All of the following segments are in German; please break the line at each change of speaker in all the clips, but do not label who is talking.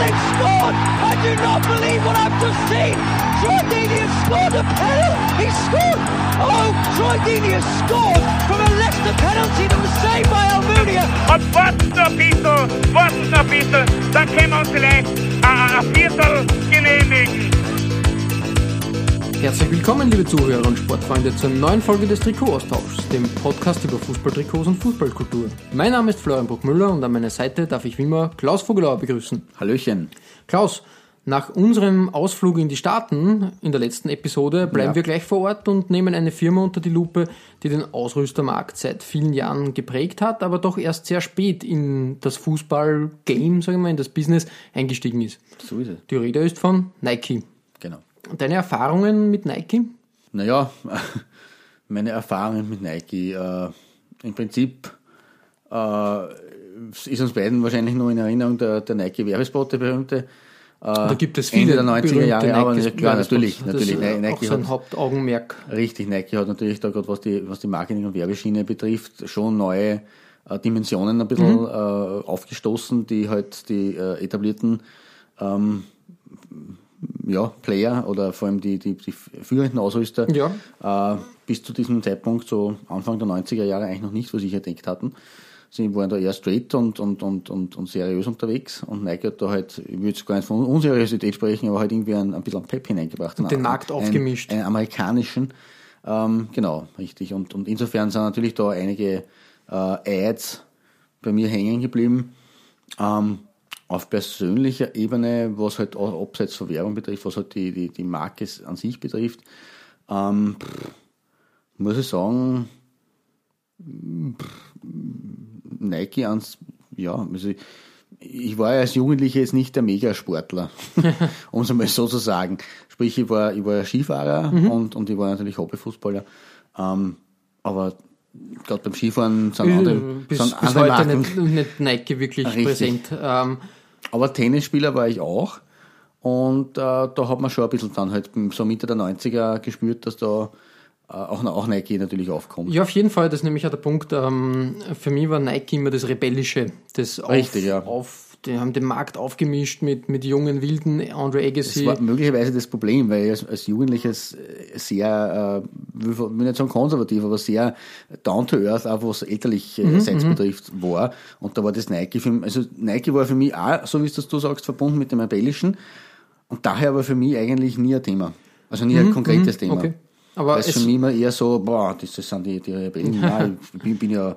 they've scored! I do not believe what I've just seen! Troy Deeney has scored a penalty! He scored! Oh, Troy Deeney has scored from a Leicester penalty that was saved by Almunia!
Und warten noch ein bisschen, warten noch ein bisschen, dann können wir uns
Herzlich willkommen, liebe Zuhörer und Sportfreunde, zur neuen Folge des Trikot-Austauschs, dem Podcast über Fußballtrikots und Fußballkultur. Mein Name ist Florian Bruckmüller und an meiner Seite darf ich wie immer Klaus Vogelauer begrüßen.
Hallöchen.
Klaus, nach unserem Ausflug in die Staaten in der letzten Episode bleiben
Ja.
wir gleich vor Ort und nehmen eine Firma unter die Lupe, die den Ausrüstermarkt seit vielen Jahren geprägt hat, aber doch erst sehr spät in das Fußball-Game, sagen wir mal, in das Business eingestiegen ist.
So ist es.
Die Rede ist von Nike. Deine Erfahrungen mit Nike?
Naja, meine Erfahrungen mit Nike. Äh, Im Prinzip äh, ist uns beiden wahrscheinlich noch in Erinnerung der, der Nike-Werbespot, der berühmte. Äh,
Da gibt es
Ende
viele
der 90er Jahre, aber klar, natürlich, natürlich.
Das ist
Nike
auch sein
hat-
Hauptaugenmerk.
Richtig, Nike hat natürlich da gerade, was die, was die Marketing- und Werbeschiene betrifft, schon neue äh, Dimensionen ein bisschen äh, aufgestoßen, die halt die äh, etablierten ähm, ja, Player oder vor allem die, die, die führenden Ausrüster
Ja.
äh, bis zu diesem Zeitpunkt, so Anfang der 90er Jahre, eigentlich noch nicht für sich entdeckt hatten. Sie waren da eher straight und, und, und, und, und seriös unterwegs und Nike hat da halt, ich würde jetzt gar nicht von Unseriosität sprechen, aber halt irgendwie ein, ein bisschen Pep hineingebracht.
Und den Markt aufgemischt.
Einen amerikanischen, ähm, genau, richtig. Und, und insofern sind natürlich da einige äh, Ads bei mir hängen geblieben. Ähm, auf persönlicher Ebene, was halt auch abseits von Werbung betrifft, was halt die, die, die Marke an sich betrifft, ähm, pff, muss ich sagen, pff, Nike ans, ja, also ich, ich war ja als Jugendlicher jetzt nicht der Megasportler, um es mal so zu sagen. Sprich, ich war, ich war Skifahrer und, und ich war natürlich Hobbyfußballer. Ähm, aber gerade beim Skifahren sind andere,
bis,
sind
bis
andere
heute
Marken.
nicht, nicht Nike wirklich
Richtig.
präsent. Ähm,
Aber Tennisspieler war ich auch. Und äh, da hat man schon ein bisschen dann halt so Mitte der 90er gespürt, dass da äh, auch, auch Nike natürlich aufkommt.
ja, auf jeden Fall, das ist nämlich auch der Punkt. Ähm, für mich war Nike immer das Rebellische. Das auf,
Richtig, ja.
Auf, die haben den Markt aufgemischt mit, mit jungen Wilden, Andre
Das
Agassi.
war möglicherweise das Problem, weil ich als, als Jugendliches sehr, äh, ich will nicht sagen konservativ, aber sehr down to earth, auch was elterlich
Mhm,
äh, Seins betrifft, war. Und da war das Nike für mich, also Nike war für mich auch, so wie es das du sagst, verbunden mit dem Rebellischen. Und daher war für mich eigentlich nie ein Thema. Also nie ein konkretes Thema.
Mhm, okay. Aber
Weil es für mich immer eher so, boah, das sind die, die Rebellen. Nein, ich bin, bin ja,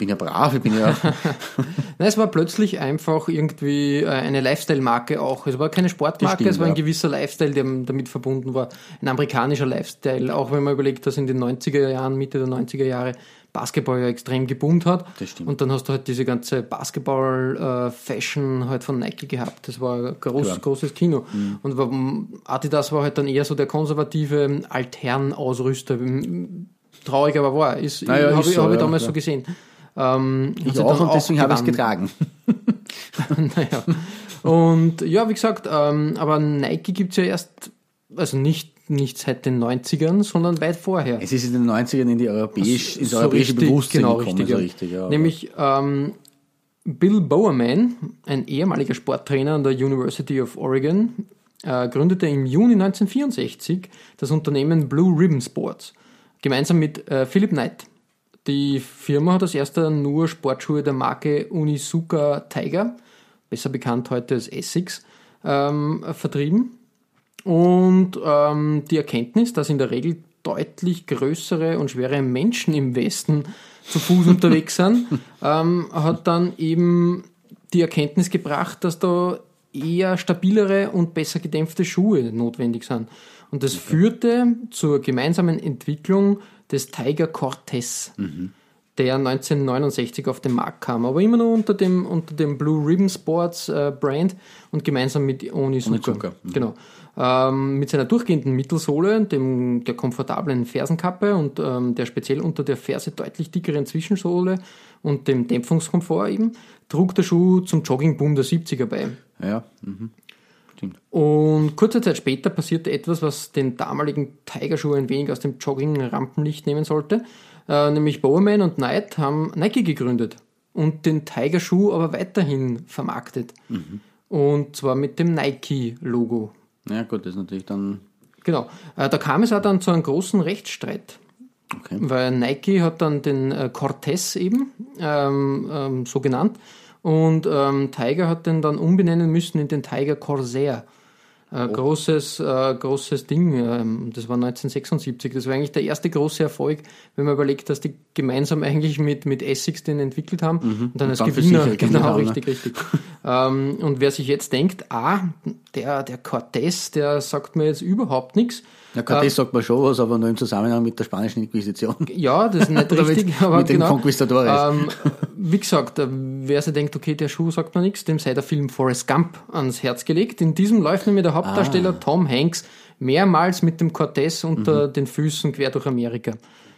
bin ja brav, ich bin ja,
Nein, es war plötzlich einfach irgendwie äh, eine Lifestyle-Marke auch. Es war keine Sportmarke,
stimmt,
es war ein
ja.
gewisser Lifestyle, der damit verbunden war. Ein amerikanischer Lifestyle, auch wenn man überlegt, dass in den 90er Jahren, Mitte der 90er Jahre, Basketball ja extrem geboomt hat.
Das stimmt.
Und dann hast du halt diese ganze Basketball-Fashion halt von Nike gehabt. Das war ein groß,
Klar. Mhm.
großes Kino. Und war- Adidas war halt dann eher so der konservative Altherren-Ausrüster. Traurig aber wahr. Ist,
Naja,
habe ich,
so,
hab ich
ja,
damals
ja.
so gesehen. Ähm,
ich
sich
auch und deswegen habe ich es getragen.
naja. Und ja, wie gesagt, ähm, aber Nike gibt's ja erst, also nicht, nicht seit den 90ern, sondern weit vorher.
Es ist in den 90ern in die europäisch, ins
So
europäische
richtig,
Bewusstsein
genau,
gekommen,
richtig,
so richtig, ja.
Nämlich ähm, Bill Bowerman, ein ehemaliger Sporttrainer an der University of Oregon, äh, gründete im Juni 1964 das Unternehmen Blue Ribbon Sports, gemeinsam mit äh, Philip Knight. Die Firma hat als erster nur Sportschuhe der Marke Unisuka Tiger, besser bekannt heute als Essex, ähm, vertrieben. Und ähm, die Erkenntnis, dass in der Regel deutlich größere und schwere Menschen im Westen zu Fuß unterwegs sind, ähm, hat dann eben die Erkenntnis gebracht, dass da eher stabilere und besser gedämpfte Schuhe notwendig sind. Und das führte zur gemeinsamen Entwicklung des Tiger Cortez, der 1969 auf den Markt kam, aber immer nur unter dem, unter dem Blue Ribbon Sports äh, Brand und gemeinsam mit Onizuka.
Onizuka, mhm.
Genau. ähm, mit seiner durchgehenden Mittelsohle, dem, der komfortablen Fersenkappe und ähm, der speziell unter der Ferse deutlich dickeren Zwischensohle und dem Dämpfungskomfort eben, trug der Schuh zum Joggingboom der 70er bei.
Ja, mhm. Stimmt.
Und kurze Zeit später passierte etwas, was den damaligen Tiger-Schuh ein wenig aus dem Jogging-Rampenlicht nehmen sollte. Äh, nämlich Bowerman und Knight haben Nike gegründet und den Tiger-Schuh aber weiterhin vermarktet. Und zwar mit dem Nike-Logo.
Ja, gut, das ist natürlich dann.
Genau. Äh, da kam es auch dann zu einem großen Rechtsstreit.
Okay.
Weil Nike hat dann den äh, Cortez eben ähm, ähm, so genannt und ähm, Tiger hat den dann umbenennen müssen in den Tiger Corsair. Äh, großes, äh, großes Ding, ähm, das war 1976. Das war eigentlich der erste große Erfolg, wenn man überlegt, dass die gemeinsam eigentlich mit, mit Essex den entwickelt haben und dann als
dann
Gewinner,
sich gegründet
genau,
haben, ne?
richtig, richtig. ähm, und wer sich jetzt denkt, ah, der, der Cortez, der sagt mir jetzt überhaupt nichts.
Ja, Cortés sagt man schon was, aber nur im Zusammenhang mit der spanischen Inquisition.
Ja, das ist nicht richtig,
mit,
aber
mit den
genau.
Conquistadores.
Ähm, wie gesagt, äh, wer sich denkt, okay, der Schuh sagt mir nichts, dem sei der Film Forrest Gump ans Herz gelegt. In diesem läuft nämlich der Hauptdarsteller
Ah.
Tom Hanks mehrmals mit dem Cortez unter
Mhm.
den Füßen quer durch Amerika.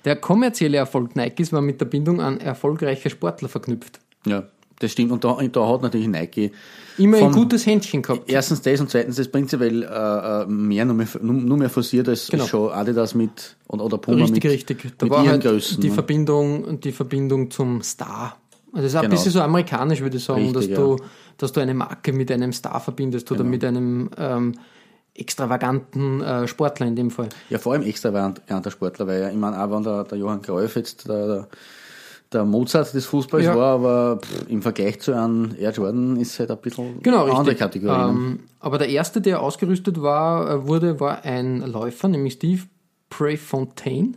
Der kommerzielle Erfolg Nikes war mit der Bindung an erfolgreiche Sportler verknüpft.
ja, das stimmt. Und da, da hat natürlich Nike
Immer ein gutes Händchen gehabt.
erstens das und zweitens das prinzipiell äh, äh, mehr, nur mehr, nur, mehr forciert als,
Genau.
schon Adidas mit oder, oder Puma
Richtig,
mit,
richtig. Da
mit
war halt
Größen.
die? Verbindung, die Verbindung zum Star. Also das ist auch
Genau.
ein bisschen so amerikanisch, würde ich sagen,
Richtig,
dass, du, dass du eine Marke mit einem Star verbindest
Genau.
oder mit einem ähm, extravaganten äh, Sportler in dem Fall.
Ja, vor allem extravaganter Sportler, weil ich meine, auch wenn der, der Johann Cruyff jetzt der, der, der Mozart des Fußballs
Ja.
war, aber pff, im Vergleich zu einem Air Jordan ist halt ein bisschen
Genau,
eine andere. Kategorie.
Ähm, aber der erste, der ausgerüstet war, äh, wurde, war ein Läufer, nämlich Steve Prefontaine,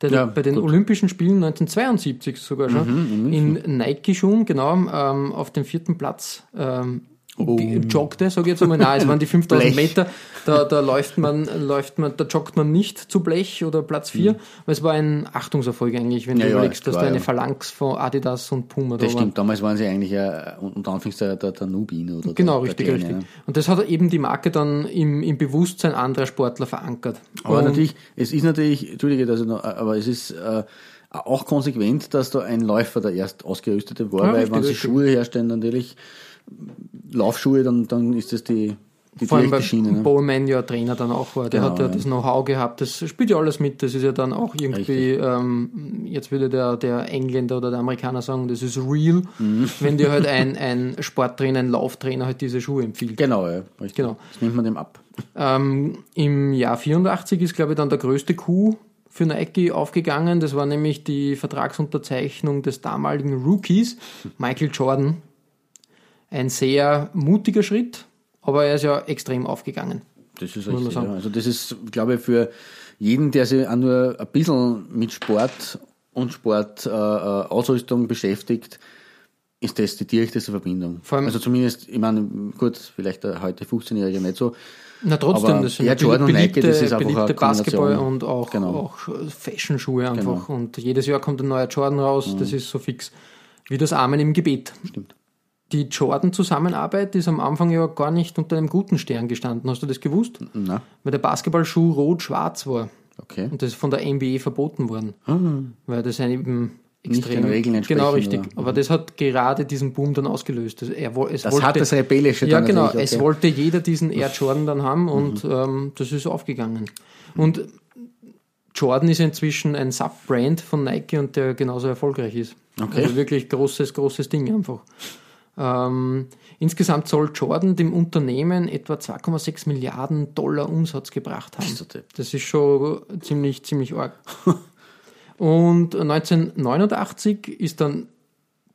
der
Ja,
bei den
gut. Mhm,
Olympischen Spielen 1972 sogar schon in Nike-Schuhen, genau, ähm, auf dem vierten Platz ähm, joggte, sage ich jetzt einmal. Nein, es waren die 5000
Oh. Blech.
Meter, da, da läuft man, läuft man, da joggt man nicht zu Blech oder Platz 4, weil es war ein Achtungserfolg eigentlich, wenn
Mhm. Ja,
du
ja,
überlegst, dass da eine
ja.
Phalanx von Adidas und Puma da
das stimmt, damals waren sie eigentlich ja unter Anführungszeichen der, der, der Nubin oder
Genau,
der,
richtig,
der
richtig.
Kleine, ne?
Und das hat eben die Marke dann im, im Bewusstsein anderer Sportler verankert.
Aber
Und-
natürlich, es ist natürlich, entschuldige, dass ich noch, aber es ist äh, auch konsequent, dass da ein Läufer der erst ausgerüstete war,
Ja,
weil
richtig,
wenn sie
richtig.
Schuhe herstellen, natürlich Laufschuhe, dann, dann ist das die, die
vor allem bei
Schiene. Ne?
Bowman ja Trainer dann auch war. Der
Genau,
hat ja,
ja.
das Know-how gehabt. Das spielt ja alles mit. Das ist ja dann auch irgendwie, ähm, jetzt würde der, der Engländer oder der Amerikaner sagen, das ist real,
Mhm.
wenn dir halt ein, ein Sporttrainer, ein Lauftrainer halt diese Schuhe empfiehlt.
Genau, ja, richtig.
Genau.
Das nimmt man dem ab.
Ähm, Im Jahr 84 ist, glaube ich, dann der größte Coup für Nike aufgegangen. Das war nämlich die Vertragsunterzeichnung des damaligen Rookies, Michael Jordan. Ein sehr mutiger Schritt, aber er ist ja extrem aufgegangen.
Das ist richtig. Ja. Also das ist, glaube ich, für jeden, der sich auch nur ein bisschen mit Sport und Sportausrüstung beschäftigt, ist das die direkteste Verbindung.
Vor allem-
also zumindest, ich meine, gut, vielleicht der heute 15-Jährige nicht so.
Na trotzdem,
Aber
das sind
Air Jordan und
beliebte,
Nike, das ist einfach
beliebte
eine Kombination.
Basketball und auch,
Genau.
auch Fashion-Schuhe einfach. Und jedes Jahr kommt ein neuer Jordan raus, das ist so fix. Wie das Amen im Gebet.
Stimmt.
Die Jordan-Zusammenarbeit ist am Anfang ja gar nicht unter einem guten Stern gestanden. Hast du das gewusst?
Na,
Weil der Basketballschuh rot-schwarz war.
okay.
Und das ist von der NBA verboten worden. Weil das eben
Nicht
extrem.
den Regeln entsprechen,
Genau, richtig.
oder?
Aber das hat gerade diesen Boom dann ausgelöst. Das, er, es
Das
wollte,
hat das Rebellische
Ja,
dann
genau.
natürlich,
Es
okay.
wollte jeder diesen Air Jordan dann haben und ähm, das ist aufgegangen. Und Jordan ist inzwischen ein Sub-Brand von Nike und der genauso erfolgreich ist.
Okay.
Also wirklich großes, großes Ding einfach. Ähm, insgesamt soll Jordan dem Unternehmen etwa 2,6 Milliarden Dollar Umsatz gebracht haben. Das ist schon ziemlich, ziemlich arg. Und 1989 ist dann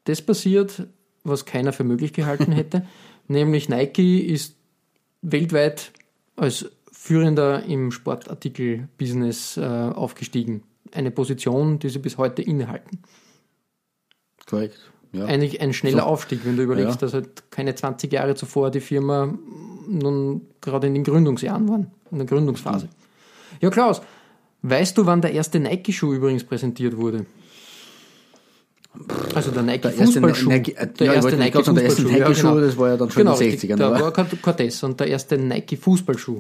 das passiert, was keiner für möglich gehalten hätte, nämlich Nike ist weltweit als Führender im Sportartikel-Business äh, aufgestiegen. Eine Position, die sie bis heute innehalten.
Korrekt. Ja.
Eigentlich ein schneller
So.
Aufstieg, wenn du überlegst,
Ja.
dass halt keine 20 Jahre zuvor die Firma nun gerade in den Gründungsjahren waren, in der Gründungsphase. Ja, Klaus, weißt du, wann der erste Nike-Schuh übrigens präsentiert wurde? Also der
Der erste
Nike-Fußballschuh.
Nike- äh, ja, ich wollte gerade sagen, der erste Nike-Schuh, das war ja dann schon in den
richtig.
60ern,
Da war Cortez und der erste Nike-Fußballschuh.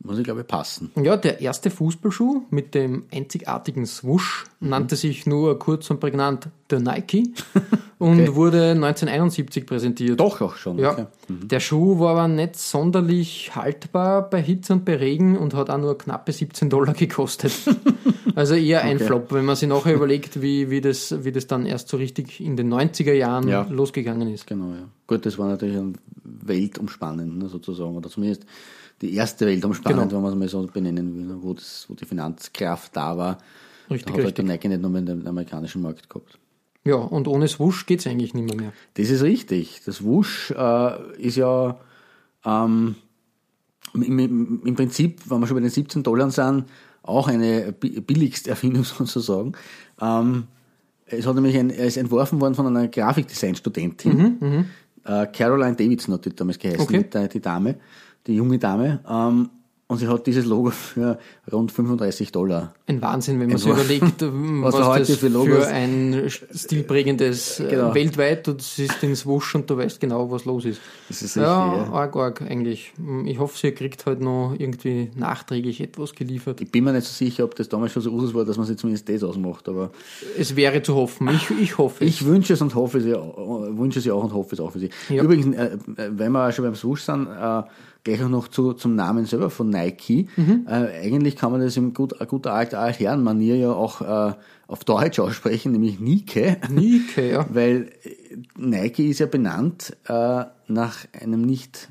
Muss ich glaube ich passen.
Ja, der erste Fußballschuh mit dem einzigartigen Swoosh nannte sich nur kurz und prägnant der Nike und
Okay.
wurde 1971 präsentiert.
Doch auch schon.
Ja,
Okay.
der Schuh war aber nicht sonderlich haltbar bei Hitze und bei Regen und hat auch nur knappe 17 Dollar gekostet. Also eher ein
Okay.
Flop, wenn man sich nachher überlegt, wie, wie, das, wie das dann erst so richtig in den 90er Jahren
Ja.
losgegangen ist.
Genau, ja. Gut, das war natürlich ein weltumspannend, ne, sozusagen, oder zumindest die erste weltumspannend,
Genau.
wenn man es mal so benennen will, wo, das, wo die Finanzkraft da war.
Richtig,
da hat halt
richtig.
der Nike nicht nur in den amerikanischen Markt gehabt.
Ja, und ohne Swoosh geht's eigentlich nicht mehr. mehr.
Das ist richtig. Das Wusch äh, ist ja ähm, im, im, Prinzip, wenn wir schon bei den 17 Dollar sind, auch eine bi- billigste Erfindung sozusagen. Ähm, es hat nämlich ein, ist entworfen worden von einer Grafikdesign-Studentin. Äh, Caroline Davidson hat die damals geheißen,
Okay.
die, die Dame, die junge Dame. Ähm, und sie hat dieses Logo für rund 35 Dollar
Ein Wahnsinn, wenn man sich überlegt,
Was
was,
heute
das
für
für, ein stilprägendes äh,
Genau.
weltweit, du siehst den Swoosh und du weißt genau, was los ist.
Das ist
ja,
richtig, ja.
arg, arg eigentlich. Ich hoffe, sie kriegt halt noch irgendwie nachträglich etwas geliefert.
Ich bin mir nicht so sicher, ob das damals schon so Usus war, dass man sich zumindest das ausmacht, aber
Es wäre zu hoffen. Ich, ich hoffe es.
Ich wünsche es und hoffe es, ja, wünsche es auch und hoffe es auch für Sie.
Ja.
Übrigens, äh, wenn wir schon beim Swoosh sind, äh, gleich auch noch zu, zum Namen selber von Nike.
Mhm.
Äh, eigentlich kann man das in gut, guter alt, Altherrenmanier ja auch äh, auf Deutsch aussprechen, nämlich Nike.
Nike, ja.
Weil äh, Nike ist ja benannt äh, nach einem nicht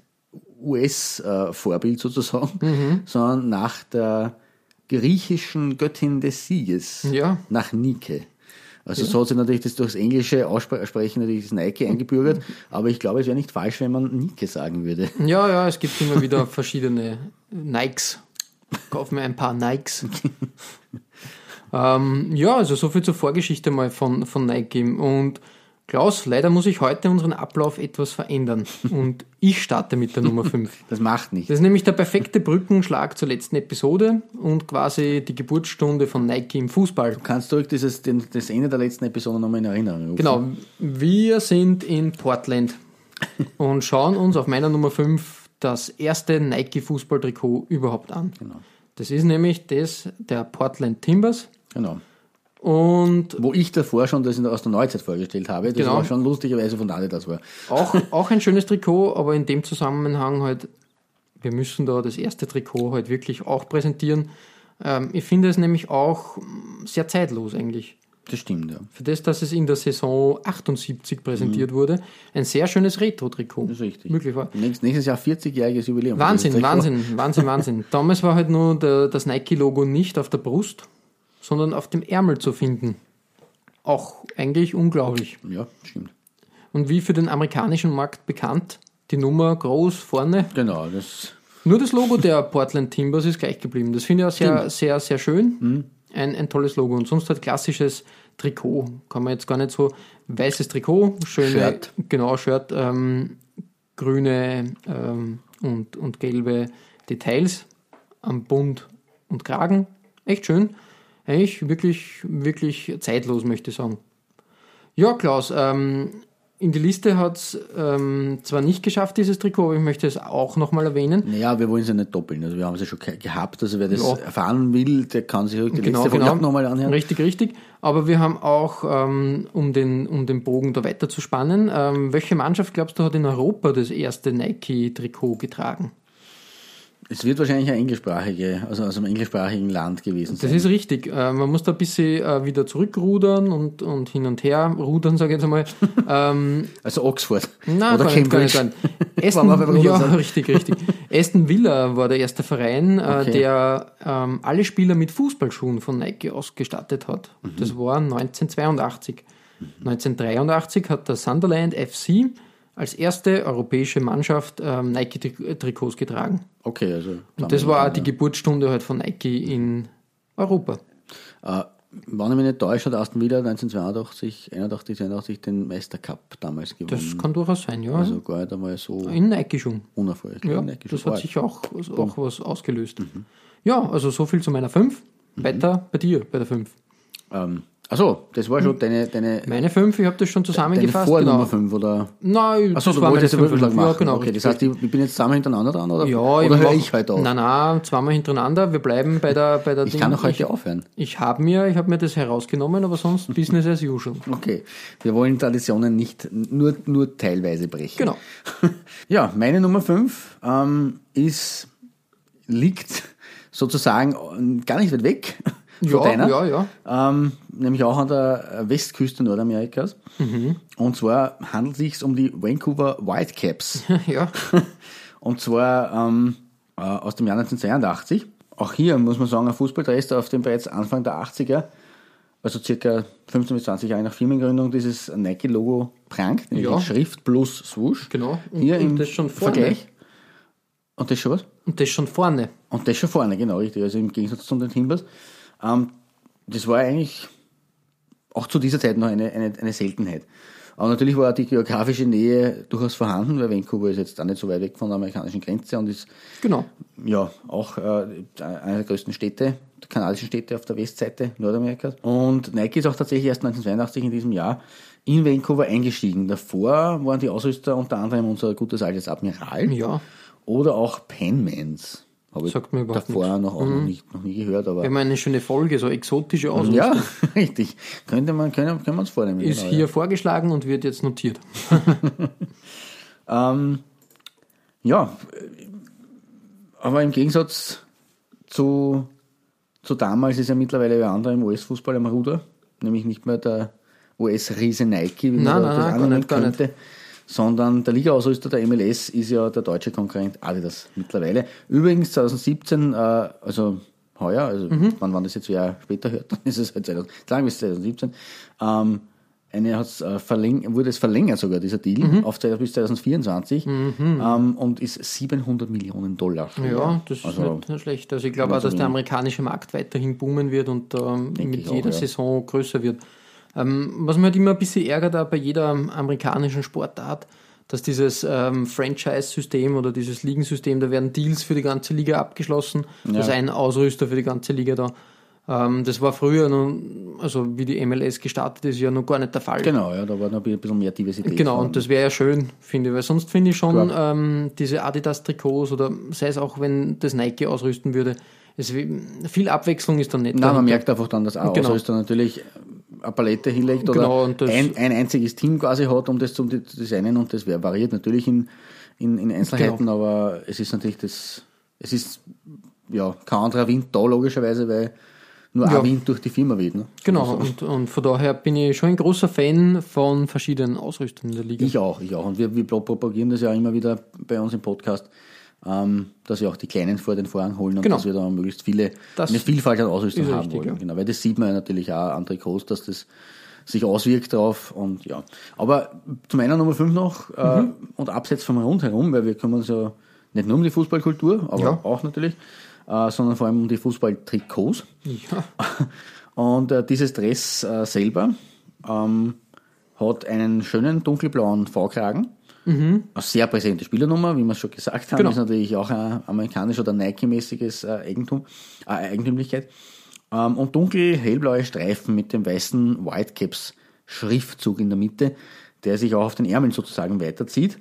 US-Vorbild sozusagen,
Mhm.
sondern nach der griechischen Göttin des Sieges,
Ja.
nach Nike. Also so hat sich natürlich das durchs englische Aussprechen natürlich das Nike eingebürgert, aber ich glaube, es wäre nicht falsch, wenn man Nike sagen würde.
Ja, ja, es gibt immer wieder verschiedene Nikes. Kauf mir ein paar Nikes. ähm, ja, also so viel zur Vorgeschichte mal von, von Nike. Und Klaus, leider muss ich heute unseren Ablauf etwas verändern. Und ich starte mit der Nummer 5.
Das macht nichts.
Das ist nämlich der perfekte Brückenschlag zur letzten Episode und quasi die Geburtsstunde von Nike im Fußball.
Kannst du dieses, den, das Ende der letzten Episode nochmal in Erinnerung rufen?
Genau, wir sind in Portland und schauen uns auf meiner Nummer 5 das erste Nike-Fußballtrikot überhaupt an.
Genau.
Das ist nämlich das der Portland Timbers.
Genau.
Und
Wo ich davor schon das aus der Neuzeit vorgestellt habe. Das
Genau.
war schon lustigerweise von Adidas war.
auch, auch ein schönes Trikot, aber in dem Zusammenhang halt, wir müssen da das erste Trikot halt wirklich auch präsentieren. Ähm, ich finde es nämlich auch mm, sehr zeitlos eigentlich.
Das stimmt, ja.
Für das, dass es in der Saison 78 präsentiert wurde, ein sehr schönes Retro-Trikot.
Mhm. Das ist richtig.
Möglicherweise.
Nächstes, nächstes Jahr 40-jähriges Jubiläum.
Wahnsinn, Wahnsinn, Wahnsinn, Wahnsinn. Damals war halt nur der, das Nike-Logo nicht auf der Brust, sondern auf dem Ärmel zu finden. Auch eigentlich unglaublich.
Ja, stimmt.
Und wie für den amerikanischen Markt bekannt, die Nummer groß vorne.
Genau, das
Nur das Logo der Portland Timbers ist gleich geblieben. Das finde ich auch sehr, sehr, sehr schön.
Mhm.
Ein, ein tolles Logo. Und sonst halt klassisches Trikot. Kann man jetzt gar nicht so. Weißes Trikot, schöne,
Shirt.
genau, Shirt, ähm, grüne ähm, und, und gelbe Details am Bund und Kragen. Echt schön. Eigentlich wirklich, wirklich zeitlos, möchte ich sagen. Ja, Klaus, ähm, in die Liste hat es ähm, zwar nicht geschafft, dieses Trikot, aber ich möchte es auch nochmal erwähnen.
Naja, wir wollen es ja nicht doppeln. Also wir haben es ja schon ge- gehabt. Also wer das
Ja.
erfahren will, der kann sich die
Genau,
letzte
genau.
auch nochmal anhören.
Richtig, richtig. Aber wir haben auch, ähm, um, den, um den Bogen da weiter zu spannen, ähm, welche Mannschaft, glaubst du, hat in Europa das erste Nike-Trikot getragen?
Es wird wahrscheinlich ein englischsprachige, also aus einem englischsprachigen Land gewesen sein.
Das ist richtig. Äh, man muss da ein bisschen äh, wieder zurückrudern und, und hin und her rudern, sage ich jetzt einmal. ähm,
also Oxford
Nein,
oder Cambridge.
gar nicht. Aston, ja, richtig, richtig. Aston Villa war der erste Verein, äh,
Okay.
der ähm, alle Spieler mit Fußballschuhen von Nike ausgestattet hat.
Mhm.
Das war 1982. 1983 hat der Sunderland FC als erste europäische Mannschaft ähm, Nike-Trikots getragen.
Okay, also.
Und das war auch die Geburtsstunde halt von Nike in Europa.
Äh, wenn ich mich nicht täusche, hat Aston Villa 1982, 81, 82 den Meistercup damals gewonnen.
Das kann durchaus sein, ja.
also gar nicht einmal so
in Nike-Schuhen.
unerfolgreich.
Ja,
Nike
das
schon
hat sicher auch, auch was ausgelöst. Ja, also so viel zu meiner 5. Weiter bei dir, bei der 5.
Ähm, Achso, das war schon deine, deine,
Meine fünf, ich habe das schon
deine
zusammengefasst.
Vornummer
genau.
5 oder?
Nein,
Achso,
das
du
war
wolltest
fünf.
Vorschlag machen.
Ja, genau.
okay, das heißt, ich, bin jetzt zweimal hintereinander dran, oder?
ja,
oder
ich
höre ich heute auf?
Nein, nein, zweimal hintereinander. Wir bleiben bei der, bei der
ich
Ding.
kann auch heute
ich,
aufhören.
ich habe mir, ich habe mir das herausgenommen, aber sonst Business as usual.
Okay, wir wollen Traditionen nicht nur, nur teilweise brechen.
Genau.
Ja, meine Nummer 5 ähm, ist, liegt sozusagen gar nicht weit weg
Ja,
deiner.
ja, ja.
Ähm, nämlich auch an der Westküste Nordamerikas.
Mhm.
Und zwar handelt es sich um die Vancouver Whitecaps.
ja.
Und zwar ähm, äh, aus dem Jahr 1982. Auch hier muss man sagen, ein Fußballdress, auf dem bereits Anfang der 80er, also circa 15 bis 20 Jahre nach Firmengründung, dieses Nike-Logo prangt, nämlich
Ja.
Schrift plus Swoosh.
Genau. Und-
hier
und
im
das schon vorne.
Vergleich. Und das schon was?
Und das schon vorne.
Und das schon vorne, genau, richtig. Also im Gegensatz zu den Timbers. Ähm, das war eigentlich auch zu dieser Zeit noch eine, eine, eine Seltenheit. Aber natürlich war die geografische Nähe durchaus vorhanden, weil Vancouver ist jetzt auch nicht so weit weg von der amerikanischen Grenze und ist
Genau.
ja auch äh, eine der größten Städte, der kanadischen Städte auf der Westseite Nordamerikas. Und Nike ist auch tatsächlich erst 1982 in diesem Jahr in Vancouver eingestiegen. Davor waren die Ausrüster unter anderem unser gutes altes Admiral
Ja.
oder auch Penmans. Habe ich
Sagt mir überhaupt
davor noch, auch noch, nicht, noch nie gehört, aber
Wir haben eine schöne Folge, so exotische Ausrüstung.
ja, richtig. Könnte man, können, können wir uns vornehmen.
Ist
genau,
hier vorgeschlagen und wird jetzt notiert.
Ähm, ja, aber im Gegensatz zu, zu damals ist ja mittlerweile wer andere im US-Fußball am Ruder, nämlich nicht mehr der US-Riese Nike, wie man
Nein,
das
nein,
annehmen
gar nicht.
Sondern der Liga-Ausrüster der MLS ist ja der deutsche Konkurrent Adidas mittlerweile. Übrigens 2017, äh, also heuer, also
Mhm.
wann, wann das jetzt ja später hört, dann ist es halt 2000, sagen wir es 2017, ähm, eine hat's, äh, verläng wurde es verlängert sogar, dieser Deal,
Mhm.
auf 2000 bis 2024 ähm, und ist 700 Millionen Dollar.
Ja, das ist
also,
nicht, nicht schlecht. Also ich glaube auch, dass der amerikanische Markt weiterhin boomen wird und ähm, mit
ich auch,
jeder
ja.
Saison größer wird. Ähm, was mich halt immer ein bisschen ärgert, auch bei jeder amerikanischen Sportart, dass dieses ähm, Franchise-System oder dieses Ligensystem, da werden Deals für die ganze Liga abgeschlossen. Da ist ein Ausrüster für die ganze Liga da. Ähm, das war früher, noch, also wie die MLS gestartet ist, ja noch gar nicht der Fall.
Genau, ja, da war noch ein bisschen mehr Diversität.
Genau, und das wäre ja schön, finde ich, weil sonst finde ich schon ähm, diese Adidas-Trikots oder sei es auch, wenn das Nike ausrüsten würde, es, viel Abwechslung ist dann nicht.
Nein, man
dahinter.
merkt einfach dann, dass auch
Genau.
Ausrüster natürlich eine Palette hinlegt
Genau,
oder ein, ein einziges Team quasi hat, um das zu designen und das variiert natürlich in, in, in Einzelheiten,
Genau.
aber es ist natürlich das, es ist ja kein anderer Wind da logischerweise, weil nur
Ja.
ein Wind durch die Firma weht. Ne?
Genau, und, und von daher bin ich schon ein großer Fan von verschiedenen Ausrüstern in der Liga.
Ich auch, ich auch. Und wir, wir propagieren das ja immer wieder bei uns im Podcast, ähm, dass wir auch die Kleinen vor den Vorhang holen und
Genau.
dass wir da möglichst viele,
Das
eine Vielfalt an Ausrüstung haben
richtig,
wollen.
ja.
Genau, weil das sieht man ja natürlich auch an Trikots, dass das sich auswirkt drauf und ja. Aber zu meiner Nummer 5 noch äh,
Mhm.
und abseits vom Rundherum, weil wir kümmern uns ja nicht nur um die Fußballkultur, aber
Ja.
auch natürlich, äh, sondern vor allem um die Fußballtrikots.
Ja,
Und äh, dieses Dress äh, selber ähm, hat einen schönen dunkelblauen V-Kragen. Eine sehr präsente Spielernummer, wie wir es schon gesagt haben.
Genau.
Ist natürlich auch ein amerikanisch oder Nike-mäßiges äh, Eigentum, äh, Eigentümlichkeit. Ähm, und dunkel-hellblaue Streifen mit dem weißen Whitecaps-Schriftzug in der Mitte, der sich auch auf den Ärmeln sozusagen weiterzieht.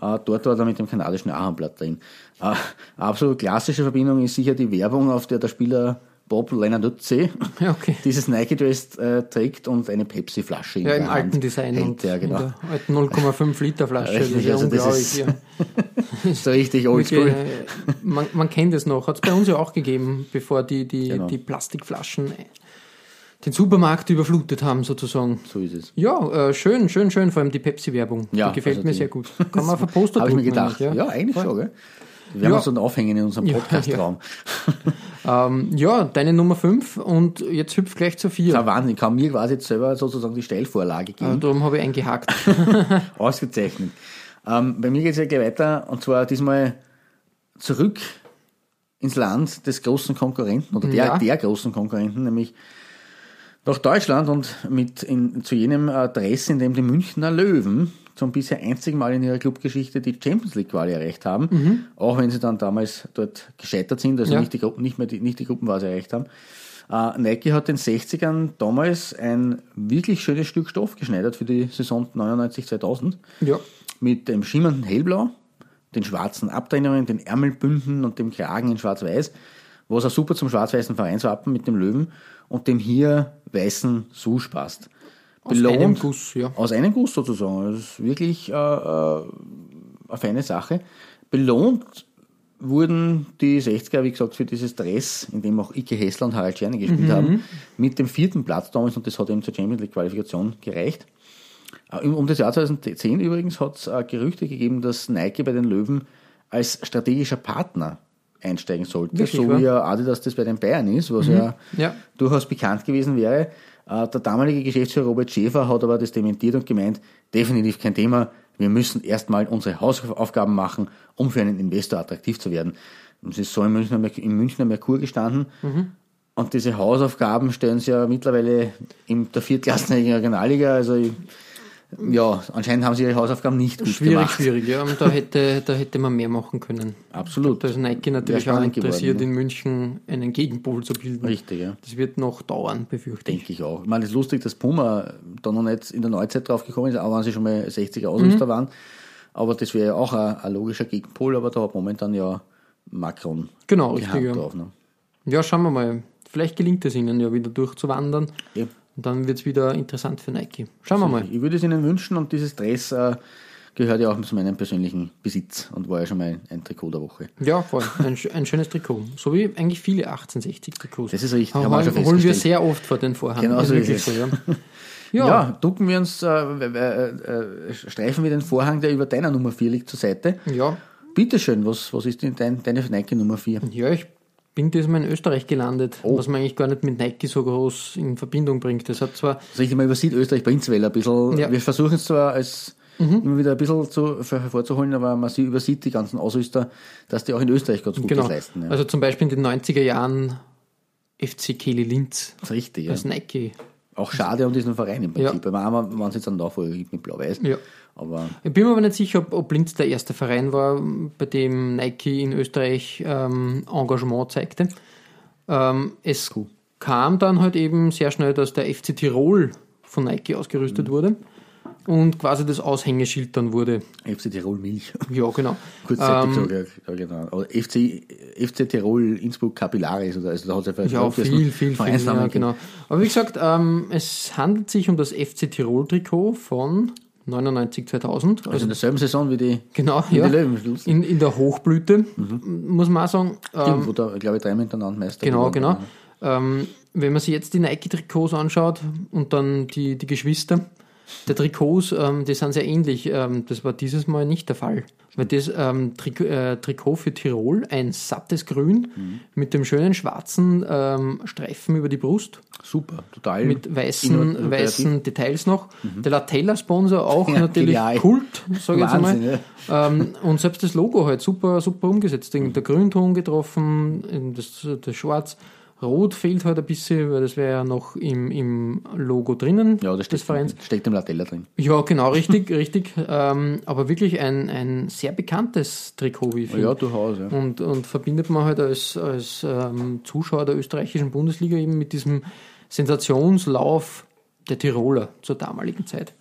Äh, dort war er mit dem kanadischen Ahornblatt drin. Äh, absolut klassische Verbindung ist sicher die Werbung, auf der der Spieler Bob Leonarduzzi
Ja, okay.
dieses Nike-Dress äh, trägt und eine Pepsi-Flasche in
ja
der
im
Hand
alten Design
hält. Ja, genau.
in der alten 0,5 Liter Flasche. Das ist
Richtig,
ja
also das
unglaublich.
ist-
ja.
So richtig oldschool.
Äh, man, man kennt es noch, hat es bei uns ja auch gegeben, bevor die, die,
Genau.
die Plastikflaschen den Supermarkt überflutet haben, sozusagen.
So ist es.
Ja, äh, schön, schön, schön, vor allem die Pepsi-Werbung.
Ja,
die gefällt
also
mir
die-
sehr gut. Kann man Poster
Habe ich mir gedacht.
eigentlich,
Ja, eigentlich schon, gell? Wir werden
Ja.
uns dann aufhängen in unserem
Ja,
Podcastraum.
Ähm, ja, deine Nummer 5 und jetzt hüpf gleich zur 4.
Ja. Wahnsinn, ich kann mir quasi jetzt selber sozusagen die Steilvorlage
Äh,
geben.
darum habe ich eingehakt.
Ausgezeichnet. Ähm, bei mir geht es ja gleich weiter und zwar diesmal zurück ins Land des großen Konkurrenten oder der,
Ja.
der großen Konkurrenten, nämlich nach Deutschland und mit in, zu jenem Dress, in dem die Münchner Löwen zum bisher einzigen Mal in ihrer Clubgeschichte die Champions League Quali erreicht haben, auch wenn sie dann damals dort gescheitert sind, also
Ja.
nicht, die, Gruppen- nicht, mehr die, nicht die Gruppenphase erreicht haben. Äh, Nike hat den 60ern damals ein wirklich schönes Stück Stoff geschneidert für die Saison 99-2000
Ja.
mit dem schimmernden Hellblau, den schwarzen Abtrennungen, den Ärmelbünden und dem Kragen in schwarz-weiß, was auch super zum schwarz-weißen Vereinswappen mit dem Löwen und dem hier weißen Susch passt.
Aus einem Guss, ja.
Aus einem Guss sozusagen. Das ist wirklich äh, äh, eine feine Sache. Belohnt wurden die 60er, wie gesagt, für dieses Dress, in dem auch Ike Hessler und Harald Czerny gespielt haben, mit dem vierten Platz damals und das hat eben zur Champions League Qualifikation gereicht. Äh, Um das Jahr 2010 übrigens hat es äh, Gerüchte gegeben, dass Nike bei den Löwen als strategischer Partner einsteigen sollte,
Wirklich,
so wie ja Adidas das bei den Bayern ist, was ja,
Ja.
durchaus bekannt gewesen wäre. Äh, Der damalige Geschäftsführer Robert Schäfer hat aber das dementiert und gemeint, definitiv kein Thema, wir müssen erstmal unsere Hausaufgaben machen, um für einen Investor attraktiv zu werden. Und es ist so im Münchner, im Münchner Merkur gestanden. Und diese Hausaufgaben stellen sie ja mittlerweile in der viertklassenhäusigen Regionalliga. Also ich- ja, anscheinend haben sie ihre Hausaufgaben nicht gut
Schwierig,
gemacht.
schwierig, ja. Und da hätte, da hätte man mehr machen können.
Absolut.
Da ist Nike natürlich auch interessiert,
geworden,
in München einen Gegenpol zu bilden.
Richtig, ja.
Das wird noch dauern, befürchte ich.
Denke ich auch. Ich meine, es ist lustig, dass Puma da noch nicht in der Neuzeit drauf gekommen ist, auch wenn sie schon mal 60er Ausrüster
Mhm.
waren. Aber das wäre ja auch ein, ein logischer Gegenpol, aber da hat momentan ja Macron
Genau, richtig, ja.
drauf. Ne?
Ja, schauen wir mal. Vielleicht gelingt es ihnen ja wieder durchzuwandern.
Ja.
Und dann wird es wieder interessant für Nike. Schauen wir mal.
Ich würde es Ihnen wünschen und dieses Dress äh, gehört ja auch zu meinem persönlichen Besitz und war ja schon mal ein Trikot der Woche.
Ja, voll. Ein, ein schönes Trikot. So wie eigentlich viele 1860-Trikots.
Das ist richtig,
Aber
haben wir schon
holen wir sehr oft vor den Vorhang.
Genau so ist es.
so, ja.
Ja,
Ja,
ducken wir uns, äh, äh, äh, streifen wir den Vorhang, der über deiner Nummer 4 liegt, zur Seite.
ja.
Bitteschön, was, was ist denn dein, deine Nike Nummer 4?
Ja, ich bin diesmal in Österreich gelandet,
Oh.
was man eigentlich gar nicht mit Nike so groß in Verbindung bringt. Das hat zwar,
Also ich mal übersieht Österreich prinzipiell ein bisschen.
Ja. Mhm.
Wir versuchen es zwar als immer wieder ein bisschen zu, hervorzuholen, aber man sie übersieht die ganzen Ausrüster, dass die auch in Österreich ganz Gutes
genau,
leisten. Ja.
also zum Beispiel in den 90er Jahren FC Kelly Linz
das ist richtig, ja.
als Nike.
Auch schade um diesen Verein im Prinzip. Ja. Weil man es jetzt einen Nachfolger gibt mit Blau-Weiß.
Ja.
Aber
Ich bin mir aber nicht sicher, ob, ob Linz der erste Verein war, bei dem Nike in Österreich ähm, Engagement zeigte. Ähm, es kam dann halt eben sehr schnell, dass der FC Tirol von Nike ausgerüstet
Mhm.
wurde und quasi das Aushängeschild dann wurde.
FC Tirol Milch.
Ja, genau.
Kurzzeitig
Ähm,
so, ja, ja, genau. Oder FC, FC Tirol Innsbruck Capillaris oder also da hat es einfach
Ja, viel, viel, viel. Ja, genau. Aber wie gesagt, ähm, es handelt sich um das FC Tirol-Trikot von 99, 2000.
Also
Also
in derselben Saison wie die,
genau, ja.
die Löwen.
In, in der Hochblüte, muss man auch sagen. Ähm,
Stimmt, wo da, glaube ich, dreimal hintereinander Meister
Genau, genau. Ähm, wenn man sich jetzt die Nike-Trikots anschaut und dann die, die Geschwister der Trikots, ähm, die sind sehr ähnlich. Ähm, das war dieses Mal nicht der Fall. Weil das ähm, Trikot, äh, Trikot für Tirol, ein sattes Grün mit dem schönen schwarzen ähm, Streifen über die Brust,
Super, total.
mit weißen,
innovat-
weißen Details noch. Der Latella-Sponsor auch
Ja,
natürlich
genial.
Kult, sage ich jetzt
Wahnsinn,
einmal. Ähm, und selbst das Logo halt super, super umgesetzt. Der Grünton getroffen, das, das Schwarz. Rot fehlt halt ein bisschen, weil das wäre ja noch im, im Logo drinnen
Ja, das
des
steckt,
Vereins.
steckt im Latella drin.
Ja, genau, richtig, richtig. Ähm, aber wirklich ein, ein sehr bekanntes Trikot, wie ich finde.
Ja, durchaus. Ja.
Und, und verbindet man halt als, als ähm, Zuschauer der österreichischen Bundesliga eben mit diesem Sensationslauf der Tiroler zur damaligen Zeit.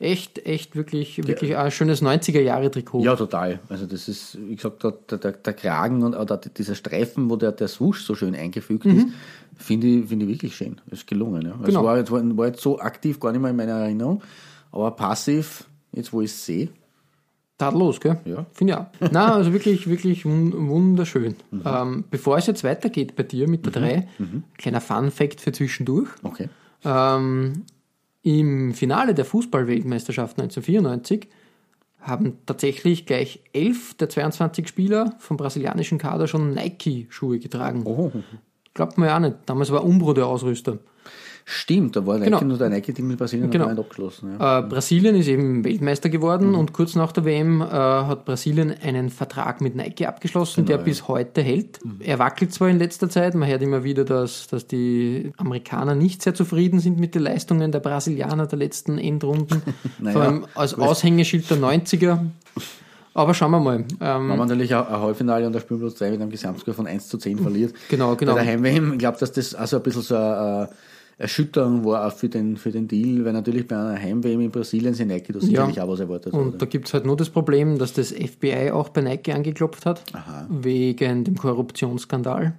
Echt, echt, wirklich, wirklich ein schönes 90er-Jahre-Trikot.
Ja, total. Also das ist, wie gesagt, der, der, der Kragen und oder dieser Streifen, wo der, der Swoosh so schön eingefügt ist, finde ich, finde ich wirklich schön. Ist gelungen. Ja. Es
Mhm. Genau.
war, jetzt- war, war jetzt so aktiv gar nicht mehr in meiner Erinnerung, aber passiv, jetzt wo ich es sehe,
Tadellos, gell?
Ja.
Finde ich auch. Na, also wirklich, wirklich wun- wunderschön. Ähm, bevor es jetzt weitergeht bei dir mit der 3, kleiner Fun-Fact für zwischendurch.
okay.
Ähm, Im Finale der Fußball-Weltmeisterschaft 1994 haben tatsächlich gleich elf der 22 Spieler vom brasilianischen Kader schon Nike-Schuhe getragen.
Oh,
Glaubt man ja auch nicht. Damals war Umbro der Ausrüster.
Stimmt, da war Nike
Genau.
nur der Nike-Team mit Brasilien
Genau.
abgeschlossen. Ja.
Äh, Brasilien ist eben Weltmeister geworden
Mhm.
und kurz nach der WM äh, hat Brasilien einen Vertrag mit Nike abgeschlossen, der
Genau, ja. Mhm.
bis heute hält. Er wackelt zwar in letzter Zeit, man hört immer wieder, dass, dass die Amerikaner nicht sehr zufrieden sind mit den Leistungen der Brasilianer der letzten Endrunden,
Naja,
vor allem als. Aushängeschild der 90er. Aber schauen wir mal. Ähm,
Wenn man natürlich ein ein Halbfinale und der Spielplatz 3 mit einem Gesamtscore von 1 zu 10 verliert.
Genau, genau.
Bei der Heimweh, ich glaube, dass das also ein bisschen so eine äh, Erschütterung war auch für den, für den Deal, weil natürlich bei einer Heimweh in Brasilien sind Nike da sicherlich auch was erwartet
und
wurde.
da gibt es halt nur das Problem, dass das FBI auch bei Nike angeklopft hat, wegen dem Korruptionsskandal.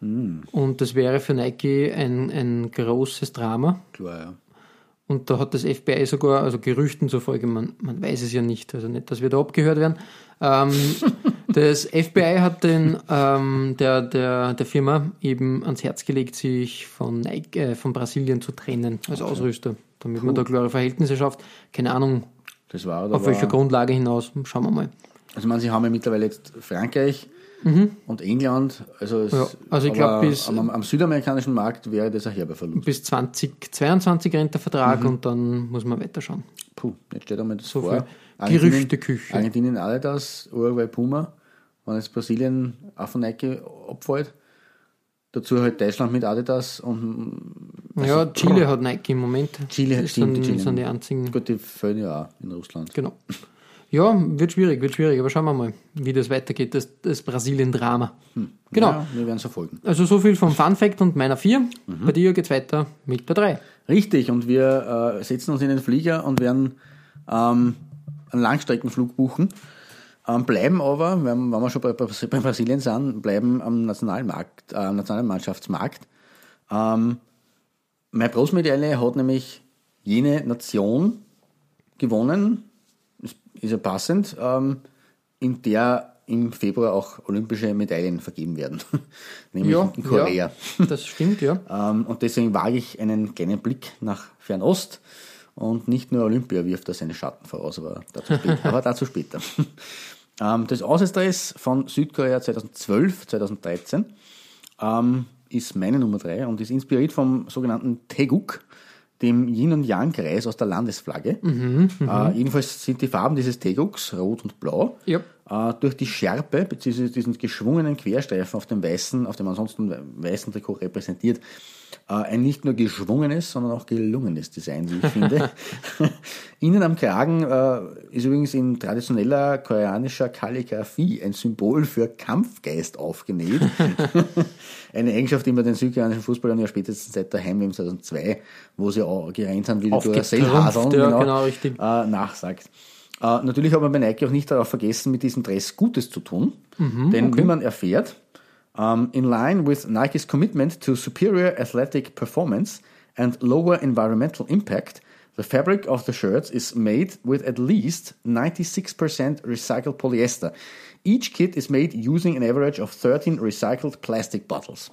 Hm.
Und das wäre für Nike ein, ein großes Drama.
Klar, ja.
Und da hat das FBI sogar, also Gerüchten zufolge, man, man weiß es ja nicht, also nicht, dass wir da abgehört werden. Ähm, das FBI hat den, ähm, der, der, der Firma eben ans Herz gelegt, sich von, Nike, äh, von Brasilien zu trennen als Ausrüster, damit man da klare Verhältnisse schafft. Keine Ahnung,
Das war,
auf welcher
war,
Grundlage hinaus, schauen wir mal.
Also, man, sie haben ja mittlerweile jetzt Frankreich und England. Also, es,
Mhm. Ja, also ich glaub,
aber
bis-
am, am südamerikanischen Markt wäre das ein herber Verlust.
Bis 2022 rennt der Vertrag
Mhm.
und dann muss man weiterschauen.
Puh, jetzt steht einmal das
So
vor.
viel Gerüchteküche.
Argentinien Adidas, Uruguay Puma, wenn jetzt Brasilien auch von Nike abfällt. Dazu halt Deutschland mit Adidas und
ja, Chile hat Nike im Moment.
Also, Chile,
das
stimmt,
sind,
Chile.
sind die einzigen.
gut, die fällen ja auch in Russland.
Genau. Ja, wird schwierig, wird schwierig, aber schauen wir mal, wie das weitergeht, das, das Brasilien-Drama. Genau.
Ja, wir werden es verfolgen.
Also so viel vom Fun Fact und meiner 4.
Mhm.
Bei dir geht's weiter mit der 3.
Richtig, und wir äh, setzen uns in den Flieger und werden ähm, einen Langstreckenflug buchen. Ähm, bleiben aber, wenn, wenn wir schon bei, bei, bei Brasilien sind, bleiben am Nationalmarkt, äh, Nationalmannschaftsmarkt. Ähm, meine Bronzemedaille hat nämlich jene Nation gewonnen, ist, ist ja passend, ähm, in der im Februar auch olympische Medaillen vergeben werden, nämlich in Korea.
Ja, das stimmt, ja.
Ähm, und deswegen wage ich einen kleinen Blick nach Fernost. Und nicht nur Olympia wirft da seine Schatten voraus, aber dazu später. aber dazu später. ähm, das Außenstress von Südkorea 2012, 2013 ähm, ist meine Nummer drei und ist inspiriert vom sogenannten Teguk, dem Yin- und Yang-Kreis aus der Landesflagge. äh, jedenfalls sind die Farben dieses Teguks, rot und blau,
Ja.
äh, durch die Schärpe bzw. diesen geschwungenen Querstreifen auf dem weißen, auf dem ansonsten weißen Trikot repräsentiert, ein nicht nur geschwungenes, sondern auch gelungenes Design, wie ich finde. Innen am Kragen äh, ist übrigens in traditioneller koreanischer Kalligraphie ein Symbol für Kampfgeist aufgenäht. Eine Eigenschaft, die man den südkoreanischen Fußballern ja spätestens seit der Heimweh 2002, wo sie auch gerannt haben wie die
Aufgetrumpft,
Duracell-Haseln,
ja, genau, richtig.
äh, nachsagt. Äh, natürlich hat man bei Nike auch nicht darauf vergessen, mit diesem Dress Gutes zu tun. denn wie man erfährt, um, in line with Nike's commitment to superior athletic performance and lower environmental impact, the fabric of the shirts is made with at least 96% recycled polyester. Each kit is made using an average of 13 recycled plastic bottles.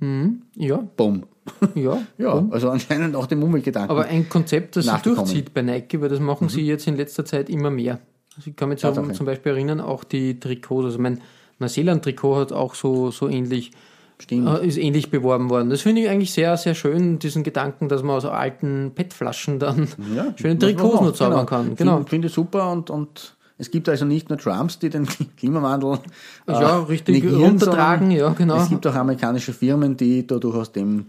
Ja,
Boom.
ja.
Ja, also anscheinend auch dem Umweltgedanken.
Aber ein Konzept, das sich durchzieht bei Nike, weil das machen sie jetzt in letzter Zeit immer mehr. Also ich kann mich zum, zum Beispiel erinnern, auch die Trikots, also mein Neuseeland-Trikot hat auch so, so ähnlich,
Stimmt.
äh, ist ähnlich beworben worden. Das finde ich eigentlich sehr, sehr schön, diesen Gedanken, dass man aus alten PET-Flaschen dann
Ja,
schöne Trikots nur zaubern kann. Genau.
Finde find ich super und, und es gibt also nicht nur Trumps, die den Klimawandel äh,
Ja, richtig
negieren,
runtertragen, ja, genau.
Es gibt auch amerikanische Firmen, die da durchaus dem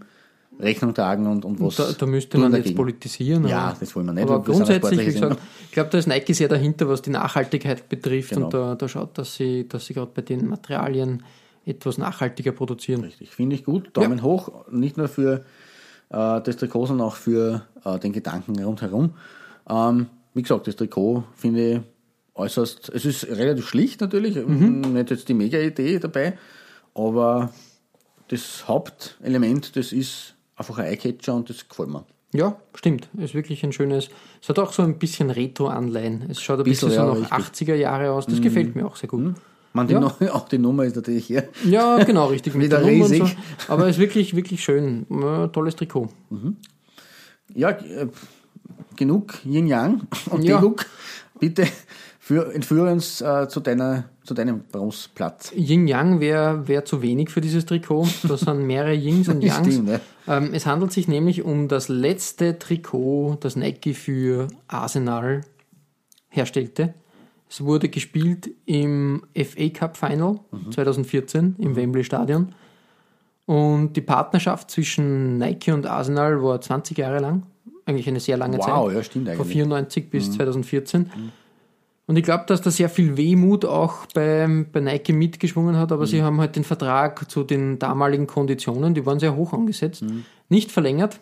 Rechnung tragen und, und was
Da, da müsste man jetzt politisieren.
Ja, das wollen wir nicht.
Aber
eine
grundsätzlich, wie gesagt, ich glaube, da ist Nike sehr dahinter, was die Nachhaltigkeit betrifft
Genau.
und da, da schaut, dass sie, dass sie gerade bei den Materialien etwas nachhaltiger produzieren.
Richtig, finde ich gut. Daumen hoch, nicht nur für äh, das Trikot, sondern auch für äh, den Gedanken rundherum. Ähm, wie gesagt, das Trikot finde ich äußerst, es ist relativ schlicht natürlich, nicht jetzt die Mega-Idee dabei, aber das Hauptelement, das ist einfach ein Eyecatcher und das gefällt mir.
Ja, stimmt. Ist wirklich ein schönes. Es hat auch so ein bisschen Retro-Anleihen. Es schaut ein
Bisschen,
bisschen, so nach
richtig. Mhm.
80er Jahre aus. Das gefällt mir auch sehr gut.
Man, die
Ja.
Nu- auch die Nummer ist natürlich hier.
Ja, genau, richtig. Mit
Wieder
der
riesig.
So. Aber es ist wirklich, wirklich schön. Tolles Trikot.
Ja, äh, genug Yin-Yang und
Ja.
Teguk. Bitte für, entführe uns äh, zu, deiner, zu deinem Bronzeplatz.
Yin-Yang wäre wär zu wenig für dieses Trikot. Da sind mehrere Yings und Yangs.
Stimmt, ne?
Ähm, es handelt sich nämlich um das letzte Trikot, das Nike für Arsenal herstellte. Es wurde gespielt im FA Cup Final 2014 im Wembley Stadion. Und die Partnerschaft zwischen Nike und Arsenal war 20 Jahre lang. Eigentlich eine sehr lange
Wow,
Zeit.
ja, stimmt
Von
eigentlich. Mhm.
94 bis 2014. Und ich glaube, dass da sehr viel Wehmut auch bei, bei Nike mitgeschwungen hat, aber sie haben halt den Vertrag zu den damaligen Konditionen, die waren sehr hoch angesetzt, nicht verlängert,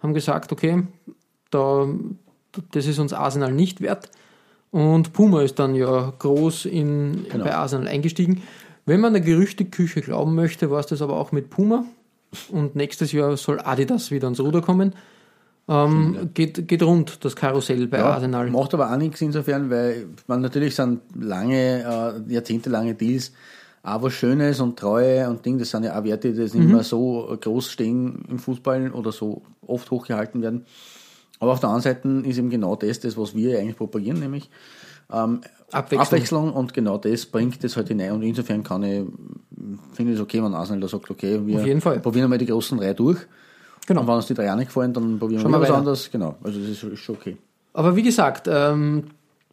haben gesagt, okay, da, das ist uns Arsenal nicht wert. Und Puma ist dann ja groß in, bei Arsenal eingestiegen. Wenn man der Gerüchteküche glauben möchte, war es das aber auch mit Puma. Und nächstes Jahr soll Adidas wieder ans Ruder kommen. Ähm, geht, geht rund, das Karussell bei Arsenal.
Macht aber auch nichts insofern, weil man natürlich sind lange, äh, jahrzehntelange Deals auch was Schönes und Treue und Ding, das sind ja auch Werte, die jetzt nicht mehr so groß stehen im Fußball oder so oft hochgehalten werden. Aber auf der anderen Seite ist eben genau das, das was wir eigentlich propagieren, nämlich ähm,
Abwechslung.
Abwechslung. und genau das bringt das halt hinein und insofern kann ich, finde ich es okay, wenn Arsenal da sagt, okay, wir probieren einmal die großen drei durch.
Genau.
Und wenn uns die drei auch nicht gefallen, dann probieren
Schauen
wir was
weiter.
anderes. Genau, also das ist, ist schon okay.
Aber wie gesagt, ähm,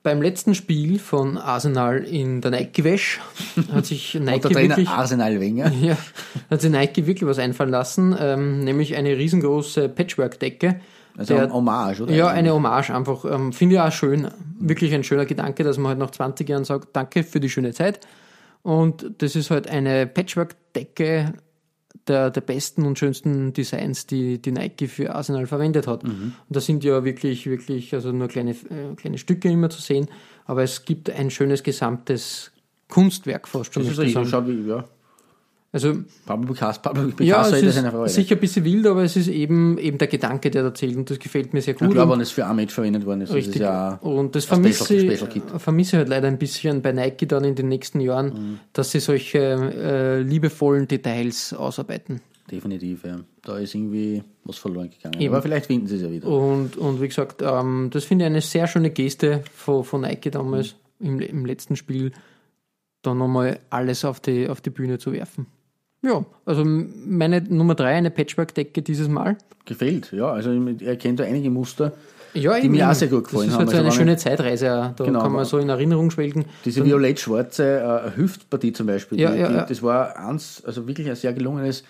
beim letzten Spiel von Arsenal in der Nike Wäsch hat sich
Und
Nike
der Trainer
wirklich,
Arsenal Wenger.
ja, hat sich Nike wirklich was einfallen lassen, ähm, nämlich eine riesengroße Patchwork-Decke.
Also
der-
ein Hommage, oder?
Ja, eine Hommage einfach. Ähm, Finde ich auch schön. Wirklich ein schöner Gedanke, dass man halt nach 20 Jahren sagt, danke für die schöne Zeit. Und das ist halt eine Patchwork-Decke der, der besten und schönsten Designs, die, die Nike für Arsenal verwendet hat. Und da sind ja wirklich, wirklich, also nur kleine, äh, kleine Stücke immer zu sehen, aber es gibt ein schönes gesamtes Kunstwerk fast schon.
Das ist richtig, wie, ja.
Also
Pablo Picasso, Pablo
ja,
Picasso
es
hätte seine
ist
Freude.
sicher ein bisschen wild, aber es ist eben, eben der Gedanke, der da zählt und das gefällt mir sehr gut.
Ich glaube, wenn es für Match verwendet worden ist,
Richtig.
ist es ja
und das vermisse,
Special-
ich-
Special
vermisse ich halt leider ein bisschen bei Nike dann in den nächsten Jahren,
Mhm.
dass sie solche äh, liebevollen Details ausarbeiten.
definitiv, ja. Da ist irgendwie was verloren gegangen.
Eben.
Aber vielleicht finden sie es ja wieder.
Und, und wie gesagt, ähm, das finde ich eine sehr schöne Geste von, von Nike damals im, im letzten Spiel, da nochmal alles auf die, auf die Bühne zu werfen. Ja, also meine Nummer drei, eine Patchwork-Decke dieses Mal.
Gefällt, ja. Also ich erkenne da einige Muster.
Ja,
Die mir auch sehr gut gefallen
Das ist
haben.
halt so
Also
eine schöne Zeitreise, da
Genau,
kann man
aber-
so in Erinnerung schwelgen.
Diese violett-schwarze äh, Hüftpartie zum Beispiel,
Ja,
die,
ja,
die, das war eins, also wirklich ein sehr gelungenes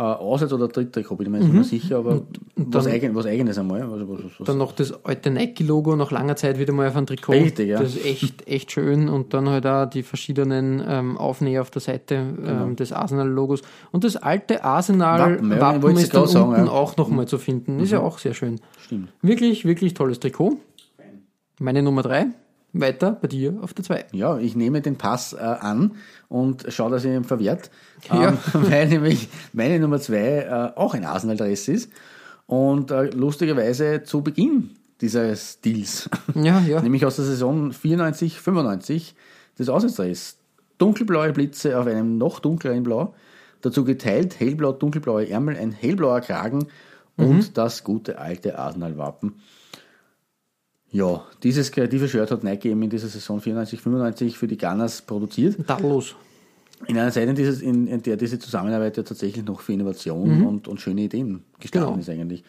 äh, Aussatz- oder Tritttrikot, bin ich mir jetzt nicht mehr sicher, aber was,
dann-
eigen, was eigenes einmal. Was, was,
Dann noch das alte Nike-Logo nach langer Zeit wieder mal auf ein Trikot.
Richtig, ja.
Das ist echt, echt schön. Und dann halt auch die verschiedenen ähm, Aufnäher auf der Seite
Genau.
ähm, des Arsenal-Logos. Und das alte Arsenal-Wappen
Wappen, ja,
ist dann
sagen,
unten
ja.
auch nochmal zu finden. Ist ja auch sehr schön.
Stimmt.
Wirklich, wirklich tolles Trikot. Meine Nummer drei. Weiter bei dir auf der zwei.
Ja, ich nehme den Pass äh, an und schaue, dass ich ihn verwehrt.
Ja.
Ähm, weil nämlich meine Nummer zwei äh, auch ein Arsenal-Dress ist. Und äh, lustigerweise zu Beginn dieses Deals.
Ja, ja.
nämlich aus der Saison 94, 95 des Auswärtsdress. Dunkelblaue Blitze auf einem noch dunkleren Blau, dazu geteilt hellblau, dunkelblaue Ärmel, ein hellblauer Kragen
Mhm.
und das gute alte Arsenal-Wappen. Ja, dieses kreative Shirt hat Nike eben in dieser Saison 94, 95 für die Gunners produziert.
Tadellos.
In einer Zeit, in, dieses, in, in der diese Zusammenarbeit ja tatsächlich noch für Innovation und, und schöne Ideen gestanden
Genau.
ist eigentlich.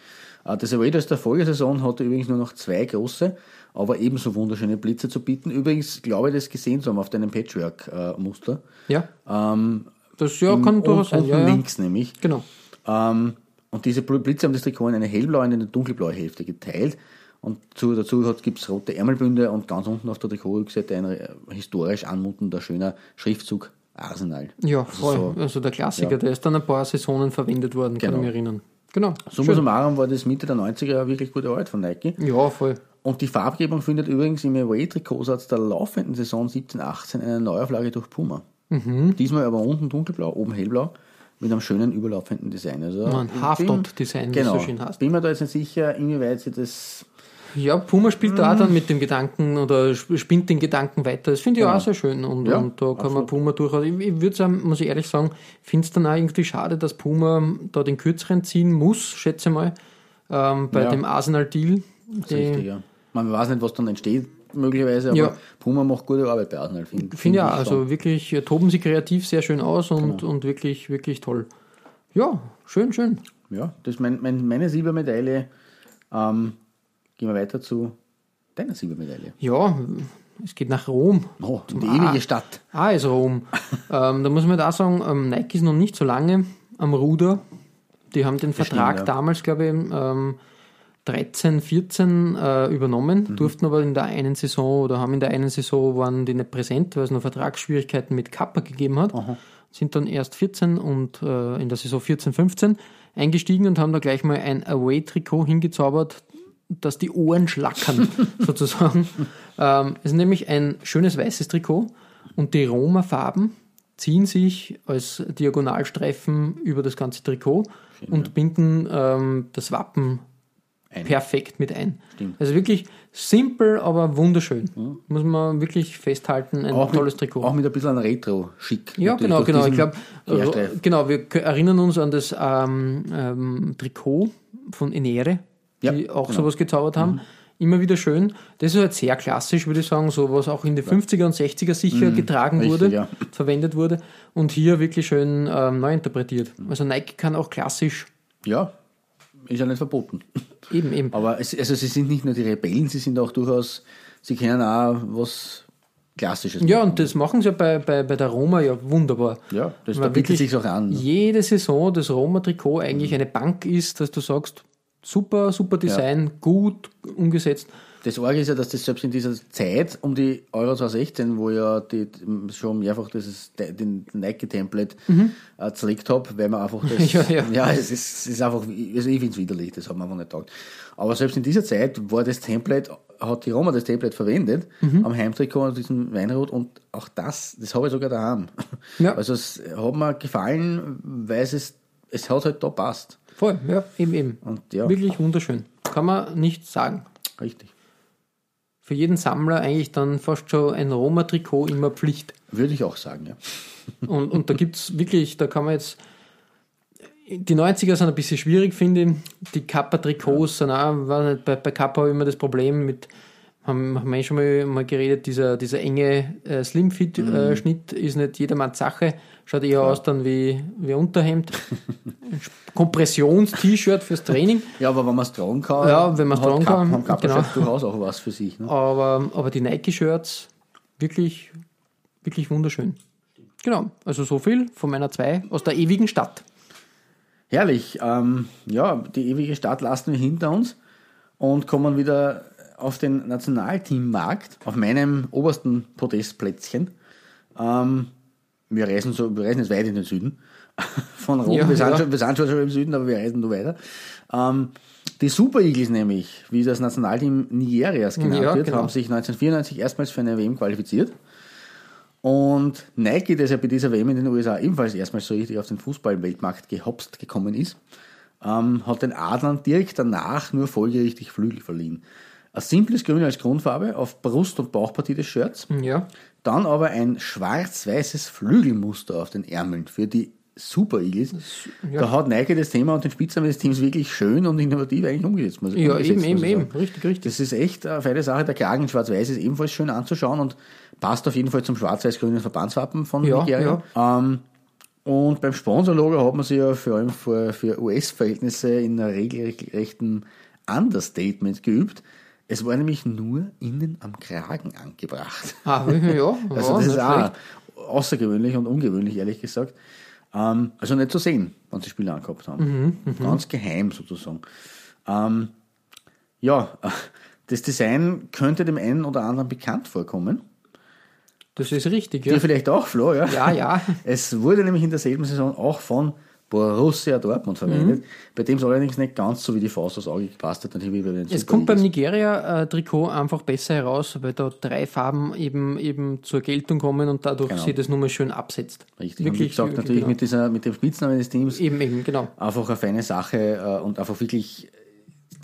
Äh, Das Raiders der Folgesaison hatte übrigens nur noch zwei große, aber ebenso wunderschöne Blitze zu bieten. Übrigens glaube ich, das gesehen zu haben auf deinem Patchwork-Muster.
Ja.
Ähm,
Das ja, kann durchaus sein. Ja, ja.
links nämlich.
Genau.
Ähm, und diese Bl- Blitze haben das Trikot in eine hellblaue und eine dunkelblaue Hälfte geteilt. Und zu, dazu gibt es rote Ärmelbünde und ganz unten auf der Trikotrückseite ein historisch anmutender, schöner Schriftzug Arsenal.
Ja,
Also
voll.
so-
also der Klassiker,
ja.
der ist dann ein paar Saisonen verwendet worden, kann
Genau.
ich mich erinnern. Genau.
Summa summarum war das Mitte der 90er eine wirklich gute Arbeit von Nike.
Ja, voll.
Und die Farbgebung findet übrigens im Away-Trikotsatz der laufenden Saison 17-18 eine Neuauflage durch Puma.
Mhm.
Diesmal aber unten dunkelblau, oben hellblau, mit einem schönen überlaufenden Design. Also
Ein
ich
Half-Dot-Design, wie es
genau,
so schön heißt.
Bin mir da jetzt nicht sicher, inwieweit sie das
Ja, Puma spielt da auch dann mit dem Gedanken oder sp- spinnt den Gedanken weiter. Das finde ich auch sehr schön und,
Ja,
und da kann man Puma durchaus. Ich, ich würde sagen, muss ich ehrlich sagen, finde es dann auch irgendwie schade, dass Puma da den kürzeren ziehen muss, schätze mal, ähm, bei
Ja.
dem Arsenal-Deal.
Richtig, ja. Man weiß nicht, was dann entsteht, möglicherweise, aber
Ja.
Puma macht gute Arbeit bei Arsenal, finde
Finde ich auch,
schon.
also wirklich, äh, toben sie kreativ sehr schön aus und,
Genau.
und wirklich, wirklich toll. Ja, schön, schön.
Ja, das ist mein, mein, meine Silbermedaille. Ähm, gehen wir weiter zu deiner Silbermedaille.
Ja, es geht nach Rom.
Oh, die
Ah.
ewige Stadt.
Ah, ist Rom. ähm, da muss man da sagen, ähm, Nike ist noch nicht so lange am Ruder. Die haben den Vertrag
ja.
damals, glaube ich, ähm, 13, 14 äh, übernommen, durften aber in der einen Saison oder haben in der einen Saison waren die nicht präsent, weil es noch Vertragsschwierigkeiten mit Kappa gegeben hat. Sind dann erst 14 und äh, in der Saison 14, 15 eingestiegen und haben da gleich mal ein Away-Trikot hingezaubert, dass die Ohren schlackern, sozusagen. Ähm, es ist nämlich ein schönes weißes Trikot und die Roma-Farben ziehen sich als Diagonalstreifen über das ganze Trikot und binden ähm, das Wappen perfekt mit ein. Also wirklich simpel, aber wunderschön. Muss man wirklich festhalten. Ein
Auch
tolles
mit,
Trikot.
Auch mit ein bisschen Retro-Schick.
Ja, genau, genau. Ich glaube,
Querstreifen.
genau, wir erinnern uns an das ähm, ähm, Trikot von Enere,
Ja,
die auch
genau.
sowas gezaubert haben. Immer wieder schön. Das ist halt sehr klassisch, würde ich sagen, so was auch in den 50er und 60er sicher getragen
Mhm. richtig,
wurde,
ja.
verwendet wurde und hier wirklich schön ähm, neu interpretiert. Also Nike kann auch klassisch,
Ja, ist ja nicht verboten.
eben, eben.
Aber es, also sie sind nicht nur die Rebellen, sie sind auch durchaus, sie können auch was Klassisches
Ja,
machen.
und das machen sie ja bei, bei, bei der Roma ja wunderbar.
Ja, das- da bietet sich's auch an.
Jede Saison das Roma-Trikot eigentlich eine Bank ist, dass du sagst, super, super Design, gut umgesetzt.
Das Orge ist ja, dass das selbst in dieser Zeit um die Euro 2016, wo ja die, schon mehrfach dieses, den Nike-Template äh, zerlegt habe, weil man einfach das,
Mhm. Ja, ja.
es ist, es ist einfach, also ich finde es widerlich, das hat man einfach nicht gedacht. Aber selbst in dieser Zeit war das Template, hat die Roma das Template verwendet,
Mhm.
am Heimtrikot und diesem Weinrot und auch das, das habe ich sogar daheim.
Ja.
Also es hat mir gefallen, weil es, es hat halt da passt.
Voll, ja, eben, eben.
Und ja.
Wirklich wunderschön. Kann man nicht sagen.
Richtig.
Für jeden Sammler eigentlich dann fast schon ein Roma-Trikot immer Pflicht.
Würde ich auch sagen, ja.
Und, und da gibt's wirklich, da kann man jetzt. Die 90er sind ein bisschen schwierig, finde ich. Die Kappa-Trikots sind auch, war nicht, bei, bei Kappa habe ich immer das Problem mit, haben, haben wir eh schon mal, mal geredet, dieser, dieser enge äh, Slim-Fit-Schnitt ist nicht jedermanns Sache. Schaut eher aus dann wie, wie Unterhemd. Kompressions-T-Shirt fürs Training.
Ja, aber wenn man es tragen kann,
Ja, wenn man's
hat
tragen kann,
haben
genau.
durchaus auch was für sich. Ne?
Aber, aber die Nike-Shirts, wirklich, wirklich wunderschön. Genau, also so viel von meiner zwei aus der ewigen Stadt.
Herrlich. Ähm, ja, die ewige Stadt lassen wir hinter uns und kommen wieder auf den Nationalteammarkt, auf meinem obersten Podestplätzchen. Ähm, wir, reisen so, wir reisen jetzt weit in den Süden von Rom.
Ja,
wir, sind
ja.
schon, wir sind schon im Süden, aber wir reisen nur weiter. Ähm, die Super Eagles nämlich, wie das Nationalteam Nigerias genannt
Ja,
wird,
genau.
haben sich 1994 erstmals für eine WM qualifiziert. Und Nike, das ja bei dieser WM in den USA ebenfalls erstmals so richtig auf den Fußballweltmarkt gehopst gekommen ist, ähm, hat den Adlern direkt danach nur folgerichtig Flügel verliehen. Ein simples Grün als Grundfarbe auf Brust- und Bauchpartie des Shirts,
Ja,
dann aber ein schwarz-weißes Flügelmuster auf den Ärmeln für die Super Eagles. Da hat Nike das Thema und den Spitznamen des Teams wirklich schön und innovativ eigentlich umgesetzt. muss-
ja
umgesetzt,
eben, eben,
muss ich
eben. Richtig, richtig.
Das ist echt eine feine Sache. Der Kragen in schwarz-weiß ist ebenfalls schön anzuschauen und passt auf jeden Fall zum schwarz-weiß-grünen Verbandswappen von
Ja,
Nigeria. Ähm, und beim Sponsorlogo hat man sich ja vor allem für, für US-Verhältnisse in einer regelrechten Understatement geübt. Es war nämlich nur innen am Kragen angebracht.
Ah, ja.
Also das ist auch außergewöhnlich und ungewöhnlich, ehrlich gesagt. Ähm, also nicht zu sehen, wenn sie Spiele angehabt haben.
Mhm,
Ganz geheim sozusagen. Ähm, ja, das Design könnte dem einen oder anderen bekannt vorkommen.
Das ist richtig, ja.
Dir vielleicht auch, Flo, ja?
Ja, ja.
Es wurde nämlich in derselben Saison auch von Borussia Dortmund verwendet, bei dem es allerdings nicht ganz so wie die Faust aufs Auge gepasst hat.
Es kommt beim. Nigeria-Trikot einfach besser heraus, weil da drei Farben eben, eben zur Geltung kommen und dadurch
Genau.
sich das nochmal schön absetzt.
Richtig, und wie gesagt, natürlich
genau.
mit, dieser, mit dem Spitznamen des Teams
Eben, eben, genau.
einfach eine feine Sache äh, und einfach wirklich,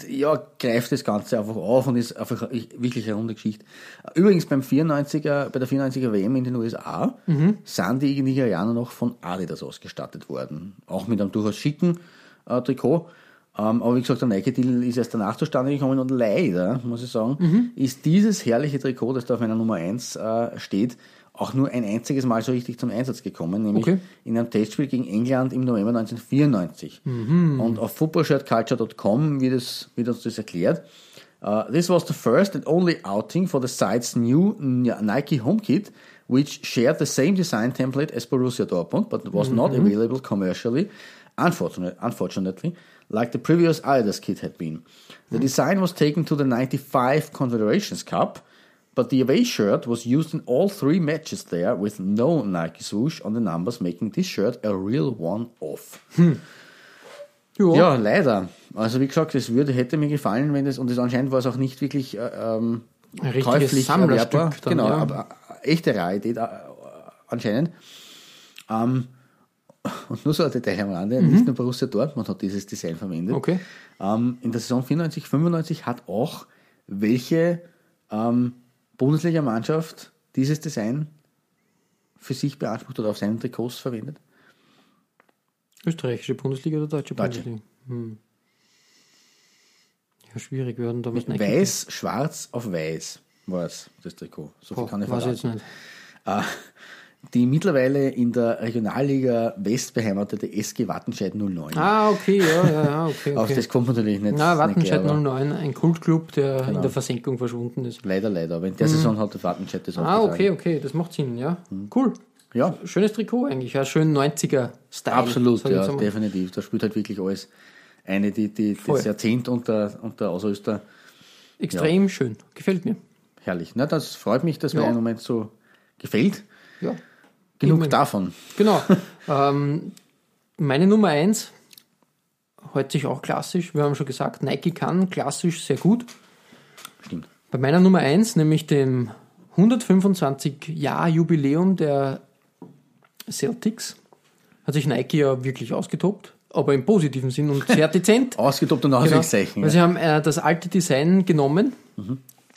ja, greift das Ganze einfach auf und ist einfach wirklich eine runde Geschichte. Übrigens beim 94er, bei der 94er WM in den USA sind die Nigerianer noch von Adidas ausgestattet worden. Auch mit einem durchaus schicken äh, Trikot. Ähm, aber wie gesagt, der Nike-Deal ist erst danach zustande gekommen und leider, muss ich sagen, ist dieses herrliche Trikot, das da auf meiner Nummer 1 äh, steht, auch nur ein einziges Mal so richtig zum Einsatz gekommen, nämlich
Okay.
in einem Testspiel gegen England im November 1994. Und auf footballshirtculture.com wird, es, wird uns das erklärt. Uh, this was the first and only outing for the site's new Nike home kit, which shared the same design template as Borussia Dortmund, but was not available commercially unfortunately, unfortunately, like the previous Adidas kit had been. The design was taken to the 95 Confederations Cup, but the away shirt was used in all three matches there with no Nike swoosh on the numbers, making this shirt a real one-off.
Ja.
Ja, leider. Also wie gesagt, es würde, hätte mir gefallen, wenn es, und es anscheinend war es auch nicht wirklich äh, ähm,
Ein
käuflich
Sammlerstück dann,
genau,
ja.
aber äh, echte Rarität äh, anscheinend. Ähm, und nur so ein Detail am Rande, nicht nur Borussia Dortmund hat dieses Design verwendet.
Mhm. Okay.
Ähm, in der Saison 94, 95 hat auch welche ähm, Bundesliga-Mannschaft dieses Design für sich beansprucht oder auf seinen Trikots verwendet?
Österreichische Bundesliga oder deutsche,
Deutsche.
Bundesliga? Hm. Ja, schwierig werden da was
Weiß, schwarz auf weiß war es, das Trikot. So viel
Boah,
kann ich verraten.
jetzt nicht.
Äh, die mittlerweile in der Regionalliga West beheimatete SG Wattenscheid 09.
Ah, okay, ja, ja, ja, okay.
Auf
okay.
das kommt man natürlich nicht.
Na,
nicht
Wattenscheid
aber
09, ein Kultclub, der in der Versenkung verschwunden ist.
Leider, leider. Aber in der Saison hat der Wattenscheid das
Ah,
aufgetragen.
okay, okay, das macht Sinn, ja. Cool.
Ja,
Schönes Trikot eigentlich, ja, schön 90er-Style.
absolut, ja, definitiv. Da spielt halt wirklich alles eine, die, die
Voll.
das Jahrzehnt unter, unter Ausrüster.
Extrem schön, gefällt mir.
Herrlich. Na, das freut mich, dass
Ja.
mir im Moment so gefällt.
Ja,
Genug
Eben.
davon.
genau. ähm, meine Nummer 1 hält sich auch klassisch. Wir haben schon gesagt, Nike kann klassisch sehr gut.
Stimmt.
Bei meiner Nummer 1, nämlich dem 125-Jahr-Jubiläum der Celtics, hat sich Nike ja wirklich ausgetobt, aber im positiven Sinn und sehr dezent.
Ausgetobt und
Genau.
Ausrufezeichen.
Weil sie haben äh, das alte Design genommen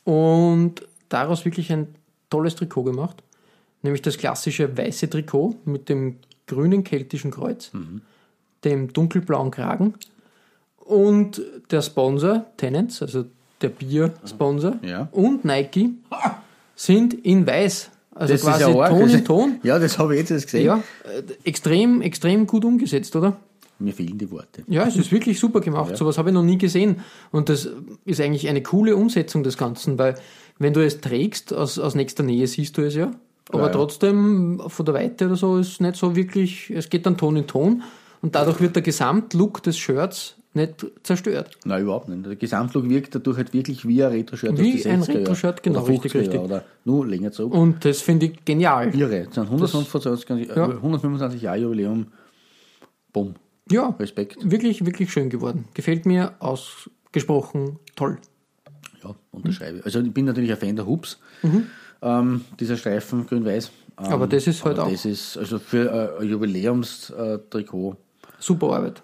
und daraus wirklich ein tolles Trikot gemacht. Nämlich das klassische weiße Trikot mit dem grünen keltischen Kreuz, dem dunkelblauen Kragen und der Sponsor, Tenants, also der Biersponsor
Ja.
und Nike sind in weiß. Also
Das
quasi
ja.
Ton in Ton.
Ja, das habe ich jetzt erst gesehen.
Ja, extrem, extrem gut umgesetzt, oder?
Mir fehlen die Worte.
Ja, es ist wirklich super gemacht. Sowas habe ich noch nie gesehen. Und das ist eigentlich eine coole Umsetzung des Ganzen, weil wenn du es trägst, aus, aus nächster Nähe siehst du es ja. Aber
Ja,
trotzdem, von der Weite oder so, ist nicht so wirklich, es geht dann Ton in Ton. Und dadurch wird der Gesamtlook des Shirts nicht zerstört.
Nein, überhaupt nicht. Der Gesamtlook wirkt dadurch halt wirklich wie ein Retro-Shirt
Wie ein
60er Jahre.
Retro-Shirt, genau, richtig,
50er Jahre
richtig.
Oder nur länger zurück.
Und das finde ich genial.
Irre. Das sind 125,
Ja.
125 Jahre Jubiläum. Bumm.
Ja,
Respekt.
wirklich, wirklich schön geworden. Gefällt mir ausgesprochen toll.
Ja, unterschreibe. Also ich bin natürlich ein Fan der Hubs. Ähm, dieser Streifen grün-weiß. Ähm.
Aber das ist halt auch-
Das ist also für äh, ein Jubiläumstrikot
Super Arbeit.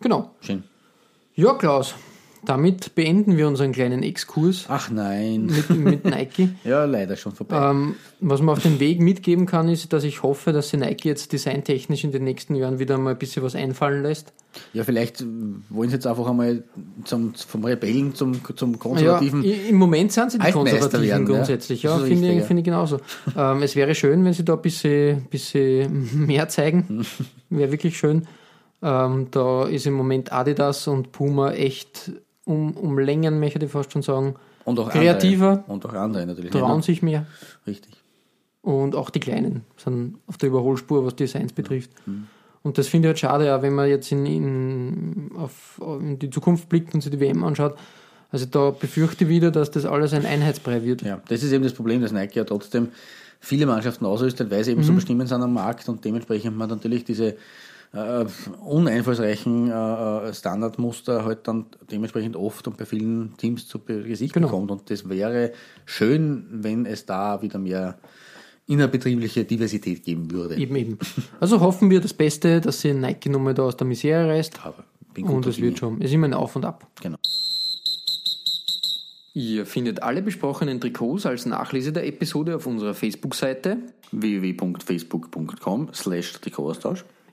Genau.
schön.
Ja, Klaus, damit beenden wir unseren kleinen Exkurs
Ach nein.
mit, mit Nike.
Ja, leider schon vorbei.
Ähm, was man auf den Weg mitgeben kann, ist, dass ich hoffe, dass sie Nike jetzt designtechnisch in den nächsten Jahren wieder mal ein bisschen was einfallen lässt.
Ja, vielleicht äh, wollen sie jetzt einfach einmal zum, vom Rebellen zum, zum
Ja,
konservativen.
i- Im Moment sind sie die Konservativen
werden, ja.
grundsätzlich. Ja,
ist
finde
richtig,
ich,
ja.
finde ich genauso. ähm, es wäre schön, wenn sie da ein bisschen, bisschen mehr zeigen. wäre wirklich schön. Ähm, da ist im Moment Adidas und Puma echt um, um Längen, möchte ich fast schon sagen,
und auch
kreativer,
Andere. Und auch andere natürlich.
trauen sich mehr.
Richtig.
Und auch die Kleinen sind auf der Überholspur, was Designs betrifft.
Mhm.
Und das finde ich halt schade, ja, wenn man jetzt in, in, auf, in die Zukunft blickt und sich die WM anschaut. Also da befürchte ich wieder, dass das alles ein Einheitsbrei wird.
Ja, das ist eben das Problem, dass Nike ja trotzdem viele Mannschaften ausrüstet, weil sie eben so
Mhm.
bestimmt sind am Markt und dementsprechend man natürlich diese äh, uneinflussreichen äh, Standardmuster halt dann dementsprechend oft und bei vielen Teams zu Gesicht
Genau.
bekommt. Und das wäre schön, wenn es da wieder mehr innerbetriebliche Diversität geben würde.
Eben, eben. Also hoffen wir das Beste, dass sie Nike nochmal da aus der Misere reißt.
Aber bin
Und es wird schon. Es ist immer ein Auf und Ab.
Genau.
Ihr findet alle besprochenen Trikots als Nachlese der Episode auf unserer Facebook-Seite.
www.facebook.com slash Trikotaustausch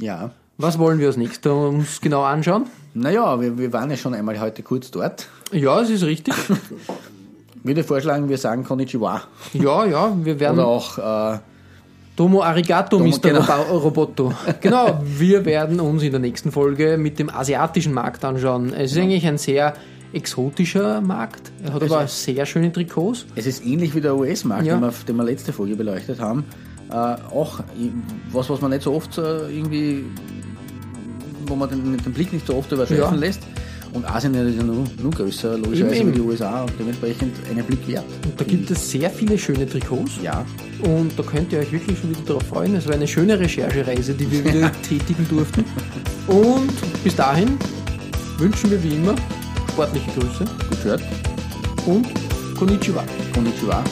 Ja,
Was wollen wir als nächstes uns genau anschauen?
Naja, wir, wir waren ja schon einmal heute kurz dort.
Ja, es ist richtig.
Ich würde vorschlagen, wir sagen Konnichiwa.
Ja, ja, wir werden.
Oder auch äh,
Domo Arigato,
Domo,
Mr.
genau.
Roboto. Genau, wir werden uns in der nächsten Folge mit dem asiatischen Markt anschauen. Es ist eigentlich ein sehr exotischer Markt. Er hat
Also-
aber sehr schöne Trikots.
Es ist ähnlich wie der US-Markt,
Ja.
den, wir, den wir letzte Folge beleuchtet haben. Äh, auch was, was man nicht so oft äh, irgendwie, wo man den, den Blick nicht so oft überschreifen
Ja.
lässt. Und Asien ist ja nur, nur größer, logischerweise wie die. USA und dementsprechend einen Blick wert.
Und da gibt es sehr viele schöne Trikots.
Ja,
Und da könnt ihr euch wirklich schon wieder darauf freuen. Es war eine schöne Recherchereise, die wir wieder tätigen durften. Und bis dahin wünschen wir wie immer sportliche Grüße
gut gehört.
und Konnichiwa.
Konnichiwa.